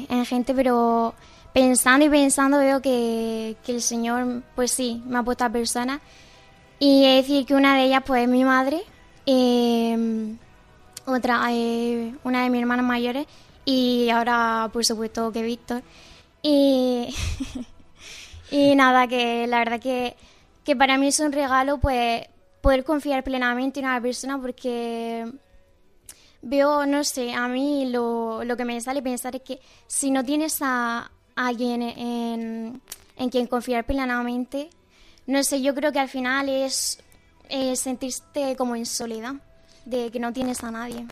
en gente, pero pensando y pensando veo que, el Señor, pues sí, me ha puesto a personas. Y de decir que una de ellas pues es mi madre, eh, otra, una de mis hermanas mayores y ahora por supuesto que Víctor. Y, (laughs) y nada, que la verdad que, que para mí es un regalo pues poder confiar plenamente en una persona porque veo, no sé, a mí lo, lo que me sale pensar es que si no tienes a alguien en, en quien confiar plenamente, no sé, yo creo que al final es sentirte como en soledad, de que no tienes a nadie.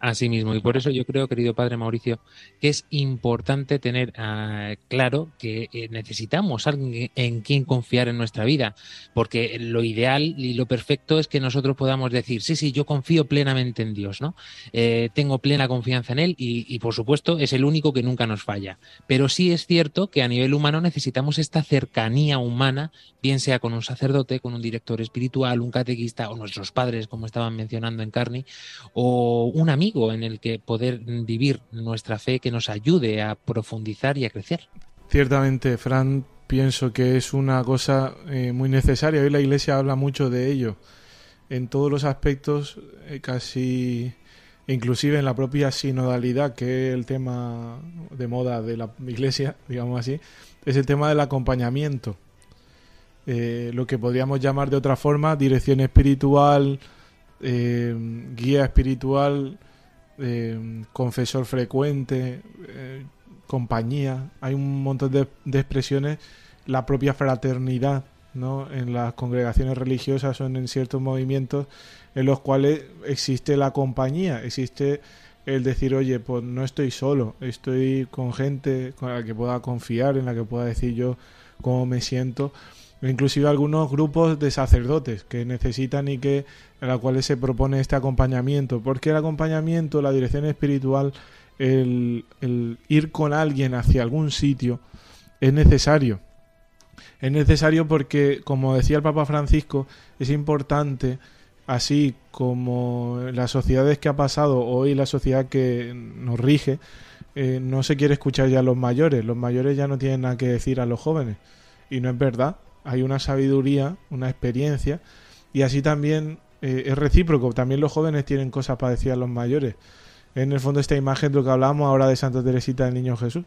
Así mismo, y por eso yo creo, querido padre Mauricio, que es importante tener ah, claro que eh, necesitamos alguien en quien confiar en nuestra vida, porque lo ideal y lo perfecto es que nosotros podamos decir, sí, sí, yo confío plenamente en Dios, ¿no? Eh, tengo plena confianza en Él y, y, por supuesto, es el único que nunca nos falla. Pero sí es cierto que a nivel humano necesitamos esta cercanía humana, bien sea con un sacerdote, con un director espiritual, un catequista o nuestros padres, como estaban mencionando en Carni, o un amigo en el que poder vivir nuestra fe que nos ayude a profundizar y a crecer. Ciertamente, Fran, pienso que es una cosa eh, muy necesaria. Hoy la Iglesia habla mucho de ello. En todos los aspectos, eh, casi inclusive en la propia sinodalidad, que es el tema de moda de la Iglesia, (laughs) digamos así, es el tema del acompañamiento. Eh, lo que podríamos llamar de otra forma dirección espiritual, guía espiritual, eh, confesor frecuente, eh, compañía. Hay un montón de, de, expresiones. La propia fraternidad, ¿no? En las congregaciones religiosas o en ciertos movimientos en los cuales existe la compañía, existe el decir, oye, pues no estoy solo, estoy con gente con la que pueda confiar, en la que pueda decir yo cómo me siento inclusive algunos grupos de sacerdotes que necesitan y que a la cuales se propone este acompañamiento. Porque el acompañamiento la dirección espiritual el, el, ir con alguien hacia algún sitio es necesario. Es necesario porque como decía el Papa Francisco es importante así como las sociedades que ha pasado hoy la sociedad que nos rige eh, no se quiere escuchar ya a los mayores. Los mayores ya no tienen nada que decir a los jóvenes. Y no es verdad hay una sabiduría, una experiencia, y así también eh, es recíproco. También los jóvenes tienen cosas para decir a los mayores. En el fondo, esta imagen de lo que hablábamos ahora de Santa Teresita del Niño Jesús.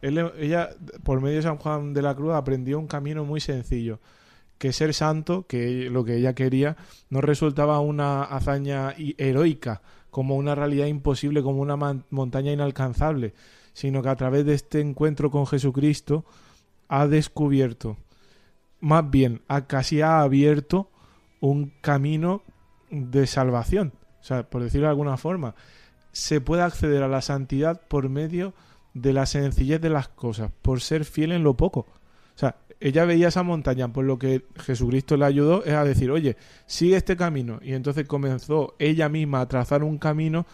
Ella, por medio de San Juan de la Cruz, aprendió un camino muy sencillo. Que ser santo, que lo que ella quería, no resultaba una hazaña heroica, como una realidad imposible, como una montaña inalcanzable, sino que a través de este encuentro con Jesucristo ha descubierto más bien casi ha abierto un camino de salvación. O sea, por decirlo de alguna forma, se puede acceder a la santidad por medio de la sencillez de las cosas, por ser fiel en lo poco. O sea, ella veía esa montaña, por lo que Jesucristo le ayudó es a decir, oye, sigue este camino. Y entonces comenzó ella misma a trazar un camino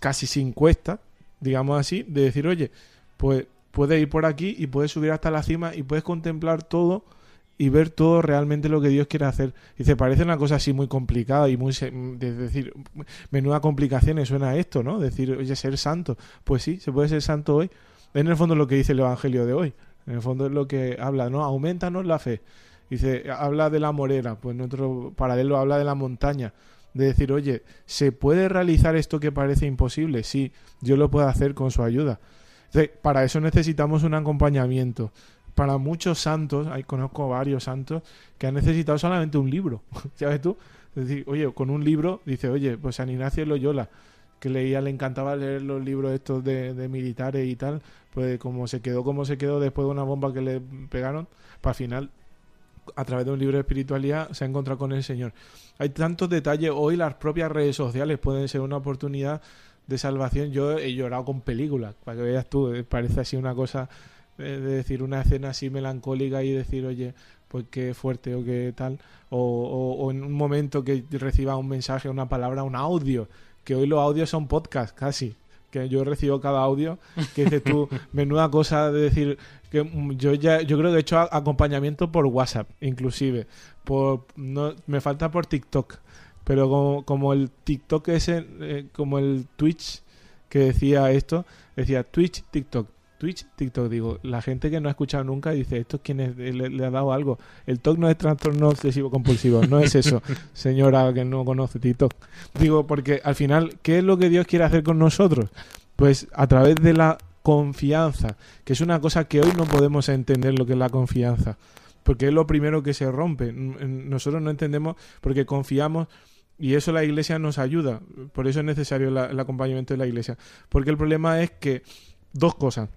casi sin cuesta, digamos así, de decir, oye, pues puedes ir por aquí y puedes subir hasta la cima y puedes contemplar todo y ver todo realmente lo que Dios quiere hacer. Dice, parece una cosa así muy complicada y muy... De decir, menuda complicaciones suena esto, ¿no? Decir, oye, ser santo. Pues sí, se puede ser santo hoy. En el fondo lo que dice el Evangelio de hoy. En el fondo es lo que habla, ¿no? Aumentanos la fe. Dice, habla de la morera, pues en otro paralelo habla de la montaña. De decir, oye, ¿se puede realizar esto que parece imposible? Sí, Dios lo puede hacer con su ayuda. Entonces, para eso necesitamos un acompañamiento para muchos santos, hay, conozco varios santos, que han necesitado solamente un libro, (laughs) ¿sabes tú? Es decir, oye, con un libro, dice, oye, pues San Ignacio Loyola, que leía, le encantaba leer los libros estos de, de militares y tal, pues como se quedó como se quedó después de una bomba que le pegaron, pues al final a través de un libro de espiritualidad se ha encontrado con el Señor. Hay tantos detalles, hoy las propias redes sociales pueden ser una oportunidad de salvación. Yo he llorado con películas, para que veas tú, eh, parece así una cosa de decir una escena así melancólica y decir, oye, pues qué fuerte o qué tal, o, o- o en un momento que reciba un mensaje, una palabra, un audio, que hoy los audios son podcast casi, que yo recibo cada audio, que dices tú, (laughs) menuda cosa de decir que mm, yo ya, yo creo que he hecho acompañamiento por WhatsApp, inclusive, por, no, me falta por TikTok, pero como, como el TikTok ese, eh, como el Twitch que decía esto, decía Twitch, TikTok, Twitch, TikTok, digo, la gente que no ha escuchado nunca dice, ¿esto quién es? Le, le ha dado algo. El TOC no es trastorno obsesivo compulsivo, no es eso, (laughs) señora que no conoce TikTok. Digo, porque al final, ¿qué es lo que Dios quiere hacer con nosotros? Pues a través de la confianza, que es una cosa que hoy no podemos entender lo que es la confianza, porque es lo primero que se rompe. Nosotros no entendemos porque confiamos y eso la iglesia nos ayuda, por eso es necesario la- el acompañamiento de la iglesia, porque el problema es que dos cosas.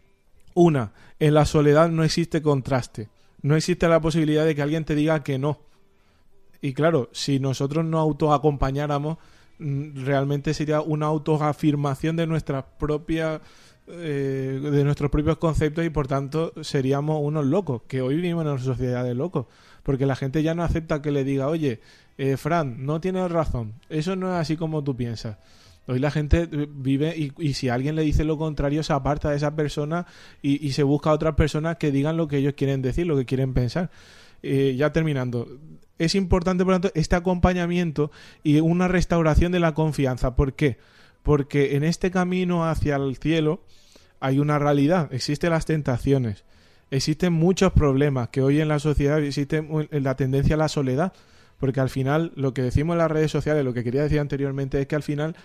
Una, en la soledad no existe contraste, no existe la posibilidad de que alguien te diga que no. Y claro, si nosotros no autoacompañáramos, mm, realmente sería una autoafirmación de nuestras propias eh, de nuestros propios conceptos y por tanto seríamos unos locos, que hoy vivimos en una sociedad de locos, porque la gente ya no acepta que le diga, oye, eh, Fran, no tienes razón, eso no es así como tú piensas. Hoy la gente eh, vive y, y si alguien le dice lo contrario se aparta de esa persona y, y se busca a otras personas que digan lo que ellos quieren decir, lo que quieren pensar. Eh, ya terminando, es importante por lo tanto este acompañamiento y una restauración de la confianza. ¿Por qué? Porque en este camino hacia el cielo hay una realidad, existen las tentaciones, existen muchos problemas que hoy en la sociedad existe la tendencia a la soledad, porque al final lo que decimos en las redes sociales, lo que quería decir anteriormente es que al final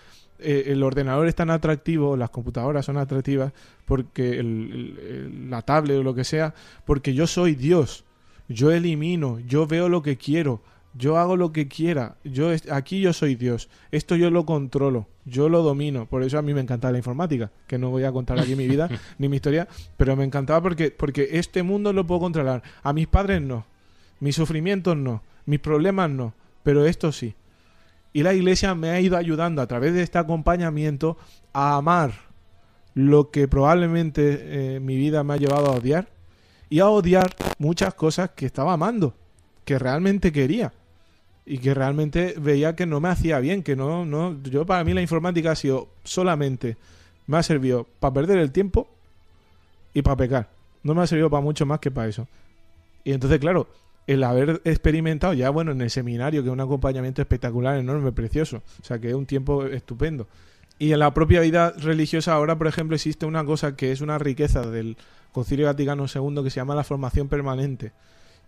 eh, el ordenador es tan atractivo, las computadoras son atractivas, porque el- la tablet o lo que sea, porque yo soy Dios, yo elimino, yo veo lo que quiero, yo hago lo que quiera, yo aquí yo soy Dios, esto yo lo controlo, yo lo domino, por eso a mí me encanta la informática, que no voy a contar aquí mi vida (laughs) ni mi historia, pero me encantaba porque porque este mundo lo puedo controlar, a mis padres no, mis sufrimientos no, mis problemas no, pero esto sí. Y la iglesia me ha ido ayudando a través de este acompañamiento a amar lo que probablemente eh, mi vida me ha llevado a odiar y a odiar muchas cosas que estaba amando, que realmente quería y que realmente veía que no me hacía bien, que no, no, yo para mí la informática ha sido solamente, me ha servido para perder el tiempo y para pecar, no me ha servido para mucho más que para eso. Y entonces, claro, el haber experimentado ya, bueno, en el seminario, que es un acompañamiento espectacular, enorme, precioso, o sea, que es un tiempo estupendo. Y en la propia vida religiosa ahora, por ejemplo, existe una cosa que es una riqueza del Concilio Vaticano II que se llama la formación permanente,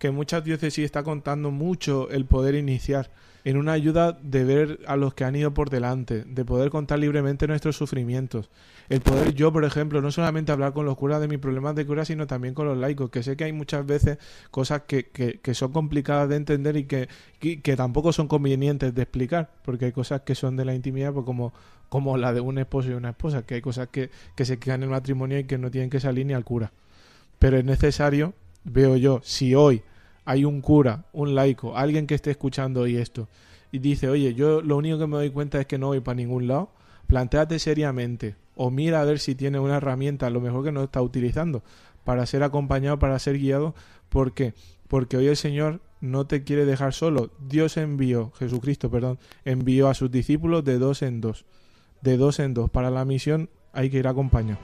que muchas diócesis está contando mucho el poder iniciar en una ayuda de ver a los que han ido por delante, de poder contar libremente nuestros sufrimientos. El poder yo, por ejemplo, no solamente hablar con los curas de mis problemas de cura, sino también con los laicos, que sé que hay muchas veces cosas que, que, que son complicadas de entender y que, que, que tampoco son convenientes de explicar, porque hay cosas que son de la intimidad, pues como, como la de un esposo y una esposa, que hay cosas que, que se quedan en el matrimonio y que no tienen que salir ni al cura. Pero es necesario, veo yo, si hoy hay un cura, un laico, alguien que esté escuchando hoy esto y dice, oye, yo lo único que me doy cuenta es que no voy para ningún lado, planteate seriamente o mira a ver si tiene una herramienta, a lo mejor que no está utilizando, para ser acompañado, para ser guiado. ¿Por qué? Porque hoy el Señor no te quiere dejar solo. Dios envió, Jesucristo, perdón, envió a sus discípulos de dos en dos. De dos en dos. Para la misión hay que ir acompañado.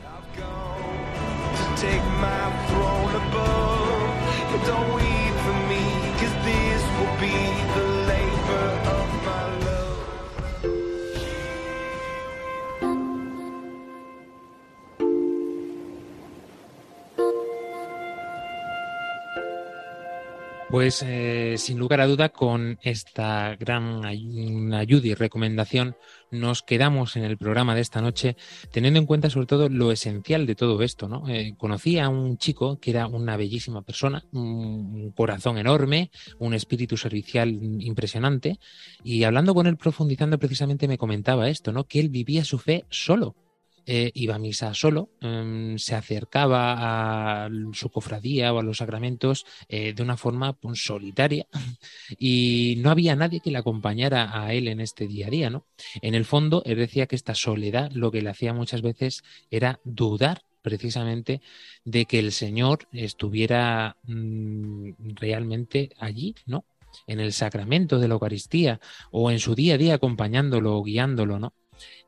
Pues eh, sin lugar a duda, con esta gran ay- ayuda y recomendación, nos quedamos en el programa de esta noche, teniendo en cuenta sobre todo lo esencial de todo esto. ¿no? Eh, conocí a un chico que era una bellísima persona, un corazón enorme, un espíritu servicial impresionante, y hablando con él, profundizando precisamente, me comentaba esto, ¿no? que él vivía su fe solo eh, iba a misa solo, em, se acercaba a su cofradía o a los sacramentos eh, de una forma pues, solitaria (laughs) y no había nadie que le acompañara a él en este día a día, ¿no? En el fondo, él decía que esta soledad lo que le hacía muchas veces era dudar precisamente de que el Señor estuviera mm, realmente allí, ¿no? En el sacramento de la Eucaristía o en su día a día acompañándolo o guiándolo, ¿no?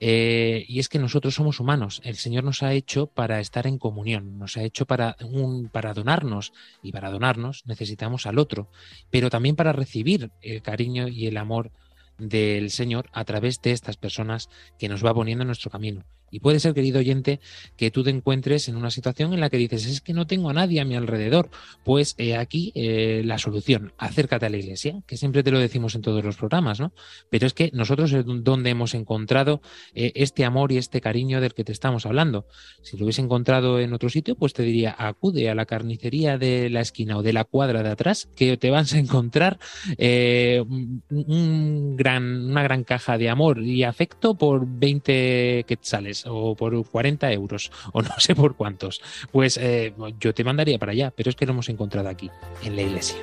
Eh, y es que nosotros somos humanos. El Señor nos ha hecho para estar en comunión, nos ha hecho para, un, para donarnos. Y para donarnos necesitamos al otro, pero también para recibir el cariño y el amor del Señor a través de estas personas que nos va poniendo en nuestro camino. Y puede ser, querido oyente, que tú te encuentres en una situación en la que dices, es que no tengo a nadie a mi alrededor. Pues aquí eh, la solución, acércate a la iglesia, que siempre te lo decimos en todos los programas, ¿no? Pero es que nosotros es donde hemos encontrado eh, este amor y este cariño del que te estamos hablando. Si lo hubiese encontrado en otro sitio, pues te diría, acude a la carnicería de la esquina o de la cuadra de atrás, que te vas a encontrar eh, una gran caja de amor y afecto por 20 quetzales o por 40 euros o no sé por cuántos. Pues eh, yo te mandaría para allá, pero es que lo hemos encontrado aquí, en la iglesia.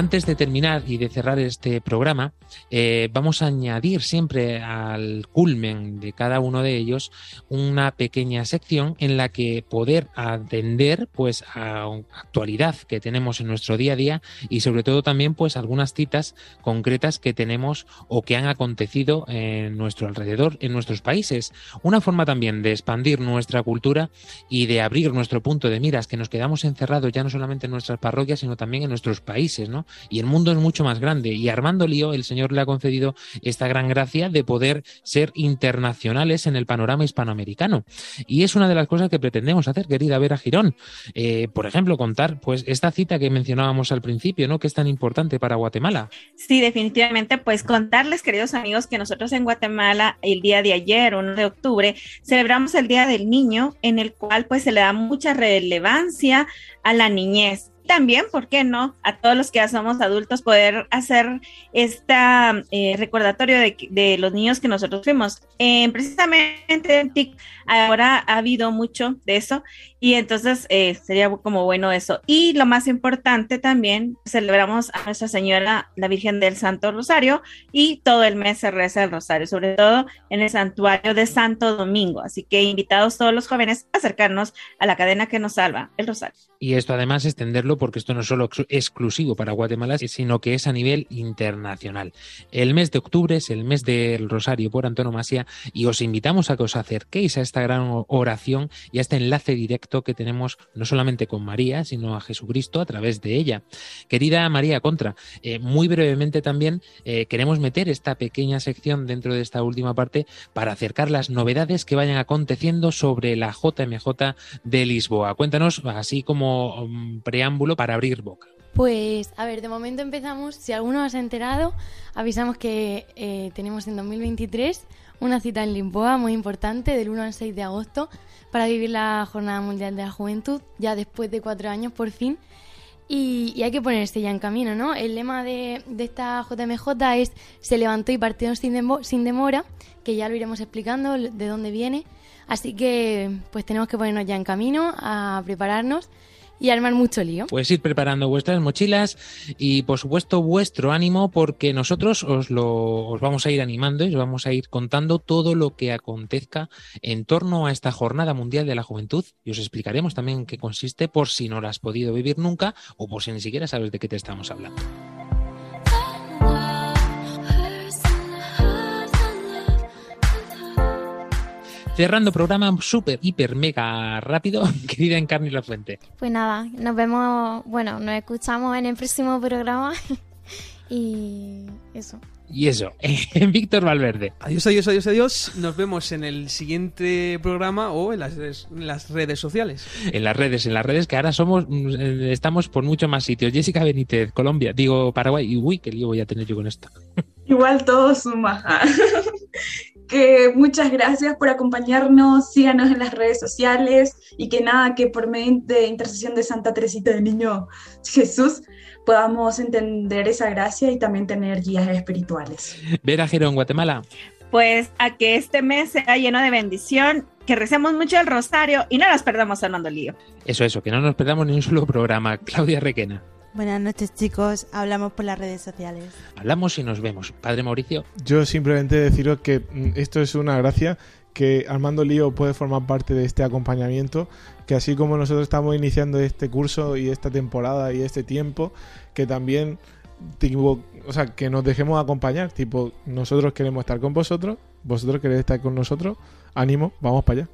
Antes de terminar y de cerrar este programa, eh, vamos a añadir siempre al culmen de cada uno de ellos una pequeña sección en la que poder atender pues a actualidad que tenemos en nuestro día a día y sobre todo también pues algunas citas concretas que tenemos o que han acontecido en nuestro alrededor, en nuestros países. Una forma también de expandir nuestra cultura y de abrir nuestro punto de miras, que nos quedamos encerrados ya no solamente en nuestras parroquias, sino también en nuestros países, ¿no? Y el mundo es mucho más grande. Y Armando Lío, el Señor le ha concedido esta gran gracia de poder ser internacionales en el panorama hispanoamericano. Y es una de las cosas que pretendemos hacer, querida Vera Girón. Eh, por ejemplo, contar pues esta cita que mencionábamos al principio, ¿no? Que es tan importante para Guatemala. Sí, definitivamente, pues contarles, queridos amigos, que nosotros en Guatemala, el día de ayer, 1 de octubre, celebramos el Día del Niño, en el cual pues se le da mucha relevancia a la niñez. También, ¿por qué no? A todos los que ya somos adultos poder hacer este recordatorio de, de, los niños que nosotros fuimos. Eh, precisamente en TIC ahora ha habido mucho de eso y entonces eh, sería como bueno eso. Y lo más importante también, celebramos a Nuestra Señora, la Virgen del Santo Rosario, y todo el mes se reza el Rosario, sobre todo en el santuario de Santo Domingo. Así que invitados todos los jóvenes a acercarnos a la cadena que nos salva, el Rosario. Y esto además extenderlo porque esto no es solo ex exclusivo para Guatemala, sino que es a nivel internacional. El mes de octubre es el mes del Rosario por antonomasia y os invitamos a que os acerquéis a esta gran oración y a este enlace directo que tenemos no solamente con María, sino a Jesucristo a través de ella. Querida María Contra, eh, muy brevemente también eh, queremos meter esta pequeña sección dentro de esta última parte para acercar las novedades que vayan aconteciendo sobre la JMJ de Lisboa. Cuéntanos, así como um, preámbulo para abrir boca. Pues, a ver, de momento empezamos. Si alguno os ha enterado, avisamos que eh, tenemos en 2023 una cita en Lisboa muy importante del 1 al 6 de agosto para vivir la Jornada Mundial de la Juventud, ya después de cuatro años por fin. Y, hay que ponerse ya en camino, ¿no? El lema de, de, esta JMJ es se levantó y partió sin, demo, sin demora, que ya lo iremos explicando de dónde viene. Así que pues tenemos que ponernos ya en camino a prepararnos y armar mucho lío. Pues ir preparando vuestras mochilas y por supuesto vuestro ánimo porque nosotros os lo os vamos a ir animando y os vamos a ir contando todo lo que acontezca en torno a esta Jornada Mundial de la Juventud y os explicaremos también en qué consiste por si no la has podido vivir nunca o por si ni siquiera sabes de qué te estamos hablando. Cerrando programa súper, hiper, mega rápido, (laughs) querida Encarni La Fuente. Pues nada, nos vemos, bueno, nos escuchamos en el próximo programa (laughs) Y eso. Y eso, (laughs) Víctor Valverde. Adiós, adiós, adiós, adiós. Nos vemos en el siguiente programa o en las, redes- en las redes sociales. En las redes, en las redes que ahora somos, eh, estamos por muchos más sitios. Jessica Benítez, Colombia, digo Paraguay. Y uy, qué lío voy a tener yo con esto. Igual todo suma. Que muchas gracias por acompañarnos, síganos en las redes sociales y que nada, que por medio de intercesión de Santa Teresita del Niño Jesús podamos entender esa gracia y también tener guías espirituales. Vera Jero en Guatemala. Pues a que este mes sea lleno de bendición, que recemos mucho el rosario y no nos perdamos Armando Lío. Eso, eso, que no nos perdamos ni un solo programa. Claudia Requena. Buenas noches, chicos. Hablamos por las redes sociales. Hablamos y nos vemos. Padre Mauricio. Yo simplemente deciros que mm, esto es una gracia, que Armando Lío puede formar parte de este acompañamiento, que así como nosotros estamos iniciando este curso y esta temporada y este tiempo, que también tipo, o sea, que nos dejemos acompañar, tipo, nosotros queremos estar con vosotros, vosotros queréis estar con nosotros, ánimo, vamos para allá.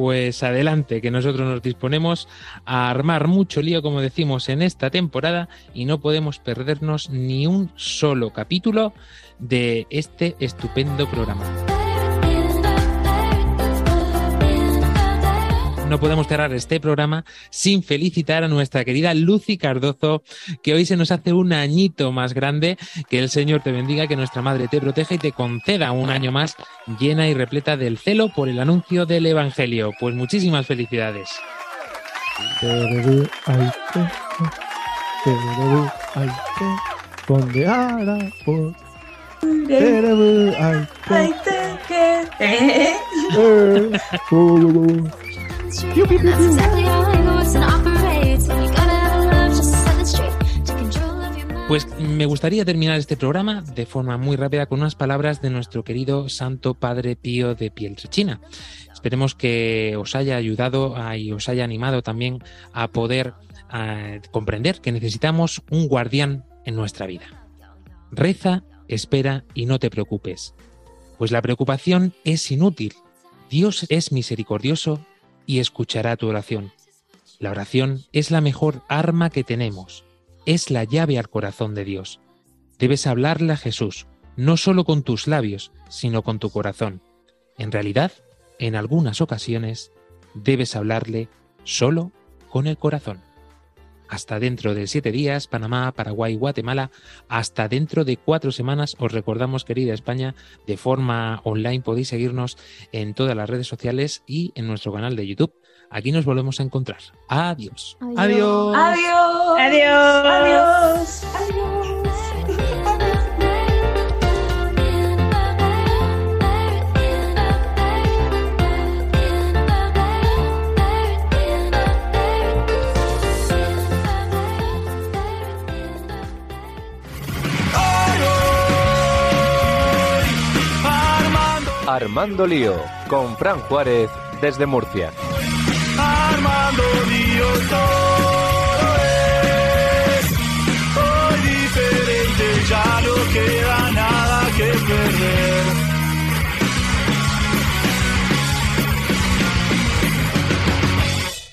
Pues adelante, que nosotros nos disponemos a armar mucho lío, como decimos, en esta temporada y no podemos perdernos ni un solo capítulo de este estupendo programa. No podemos cerrar este programa sin felicitar a nuestra querida Lucy Cardozo, que hoy se nos hace un añito más grande. Que el Señor te bendiga, que nuestra Madre te proteja y te conceda un año más llena y repleta del celo por el anuncio del Evangelio. Pues muchísimas felicidades. Pues me gustaría terminar este programa de forma muy rápida con unas palabras de nuestro querido Santo Padre Pío de Pietrelcina. Esperemos que os haya ayudado a- y os haya animado también a poder a comprender que necesitamos un guardián en nuestra vida. Reza, espera y no te preocupes, pues la preocupación es inútil. Dios es misericordioso y escuchará tu oración. La oración es la mejor arma que tenemos. Es la llave al corazón de Dios. Debes hablarle a Jesús, no solo con tus labios, sino con tu corazón. En realidad, en algunas ocasiones, debes hablarle solo con el corazón. Hasta dentro de siete días, Panamá, Paraguay, Guatemala. Hasta dentro de cuatro semanas, os recordamos, querida España, de forma online podéis seguirnos en todas las redes sociales y en nuestro canal de YouTube. Aquí nos volvemos a encontrar. Adiós. Adiós. Adiós. Adiós. Adiós. Armando Lío, con Fran Juárez desde Murcia. Armando Lío todo es, hoy diferente ya no queda.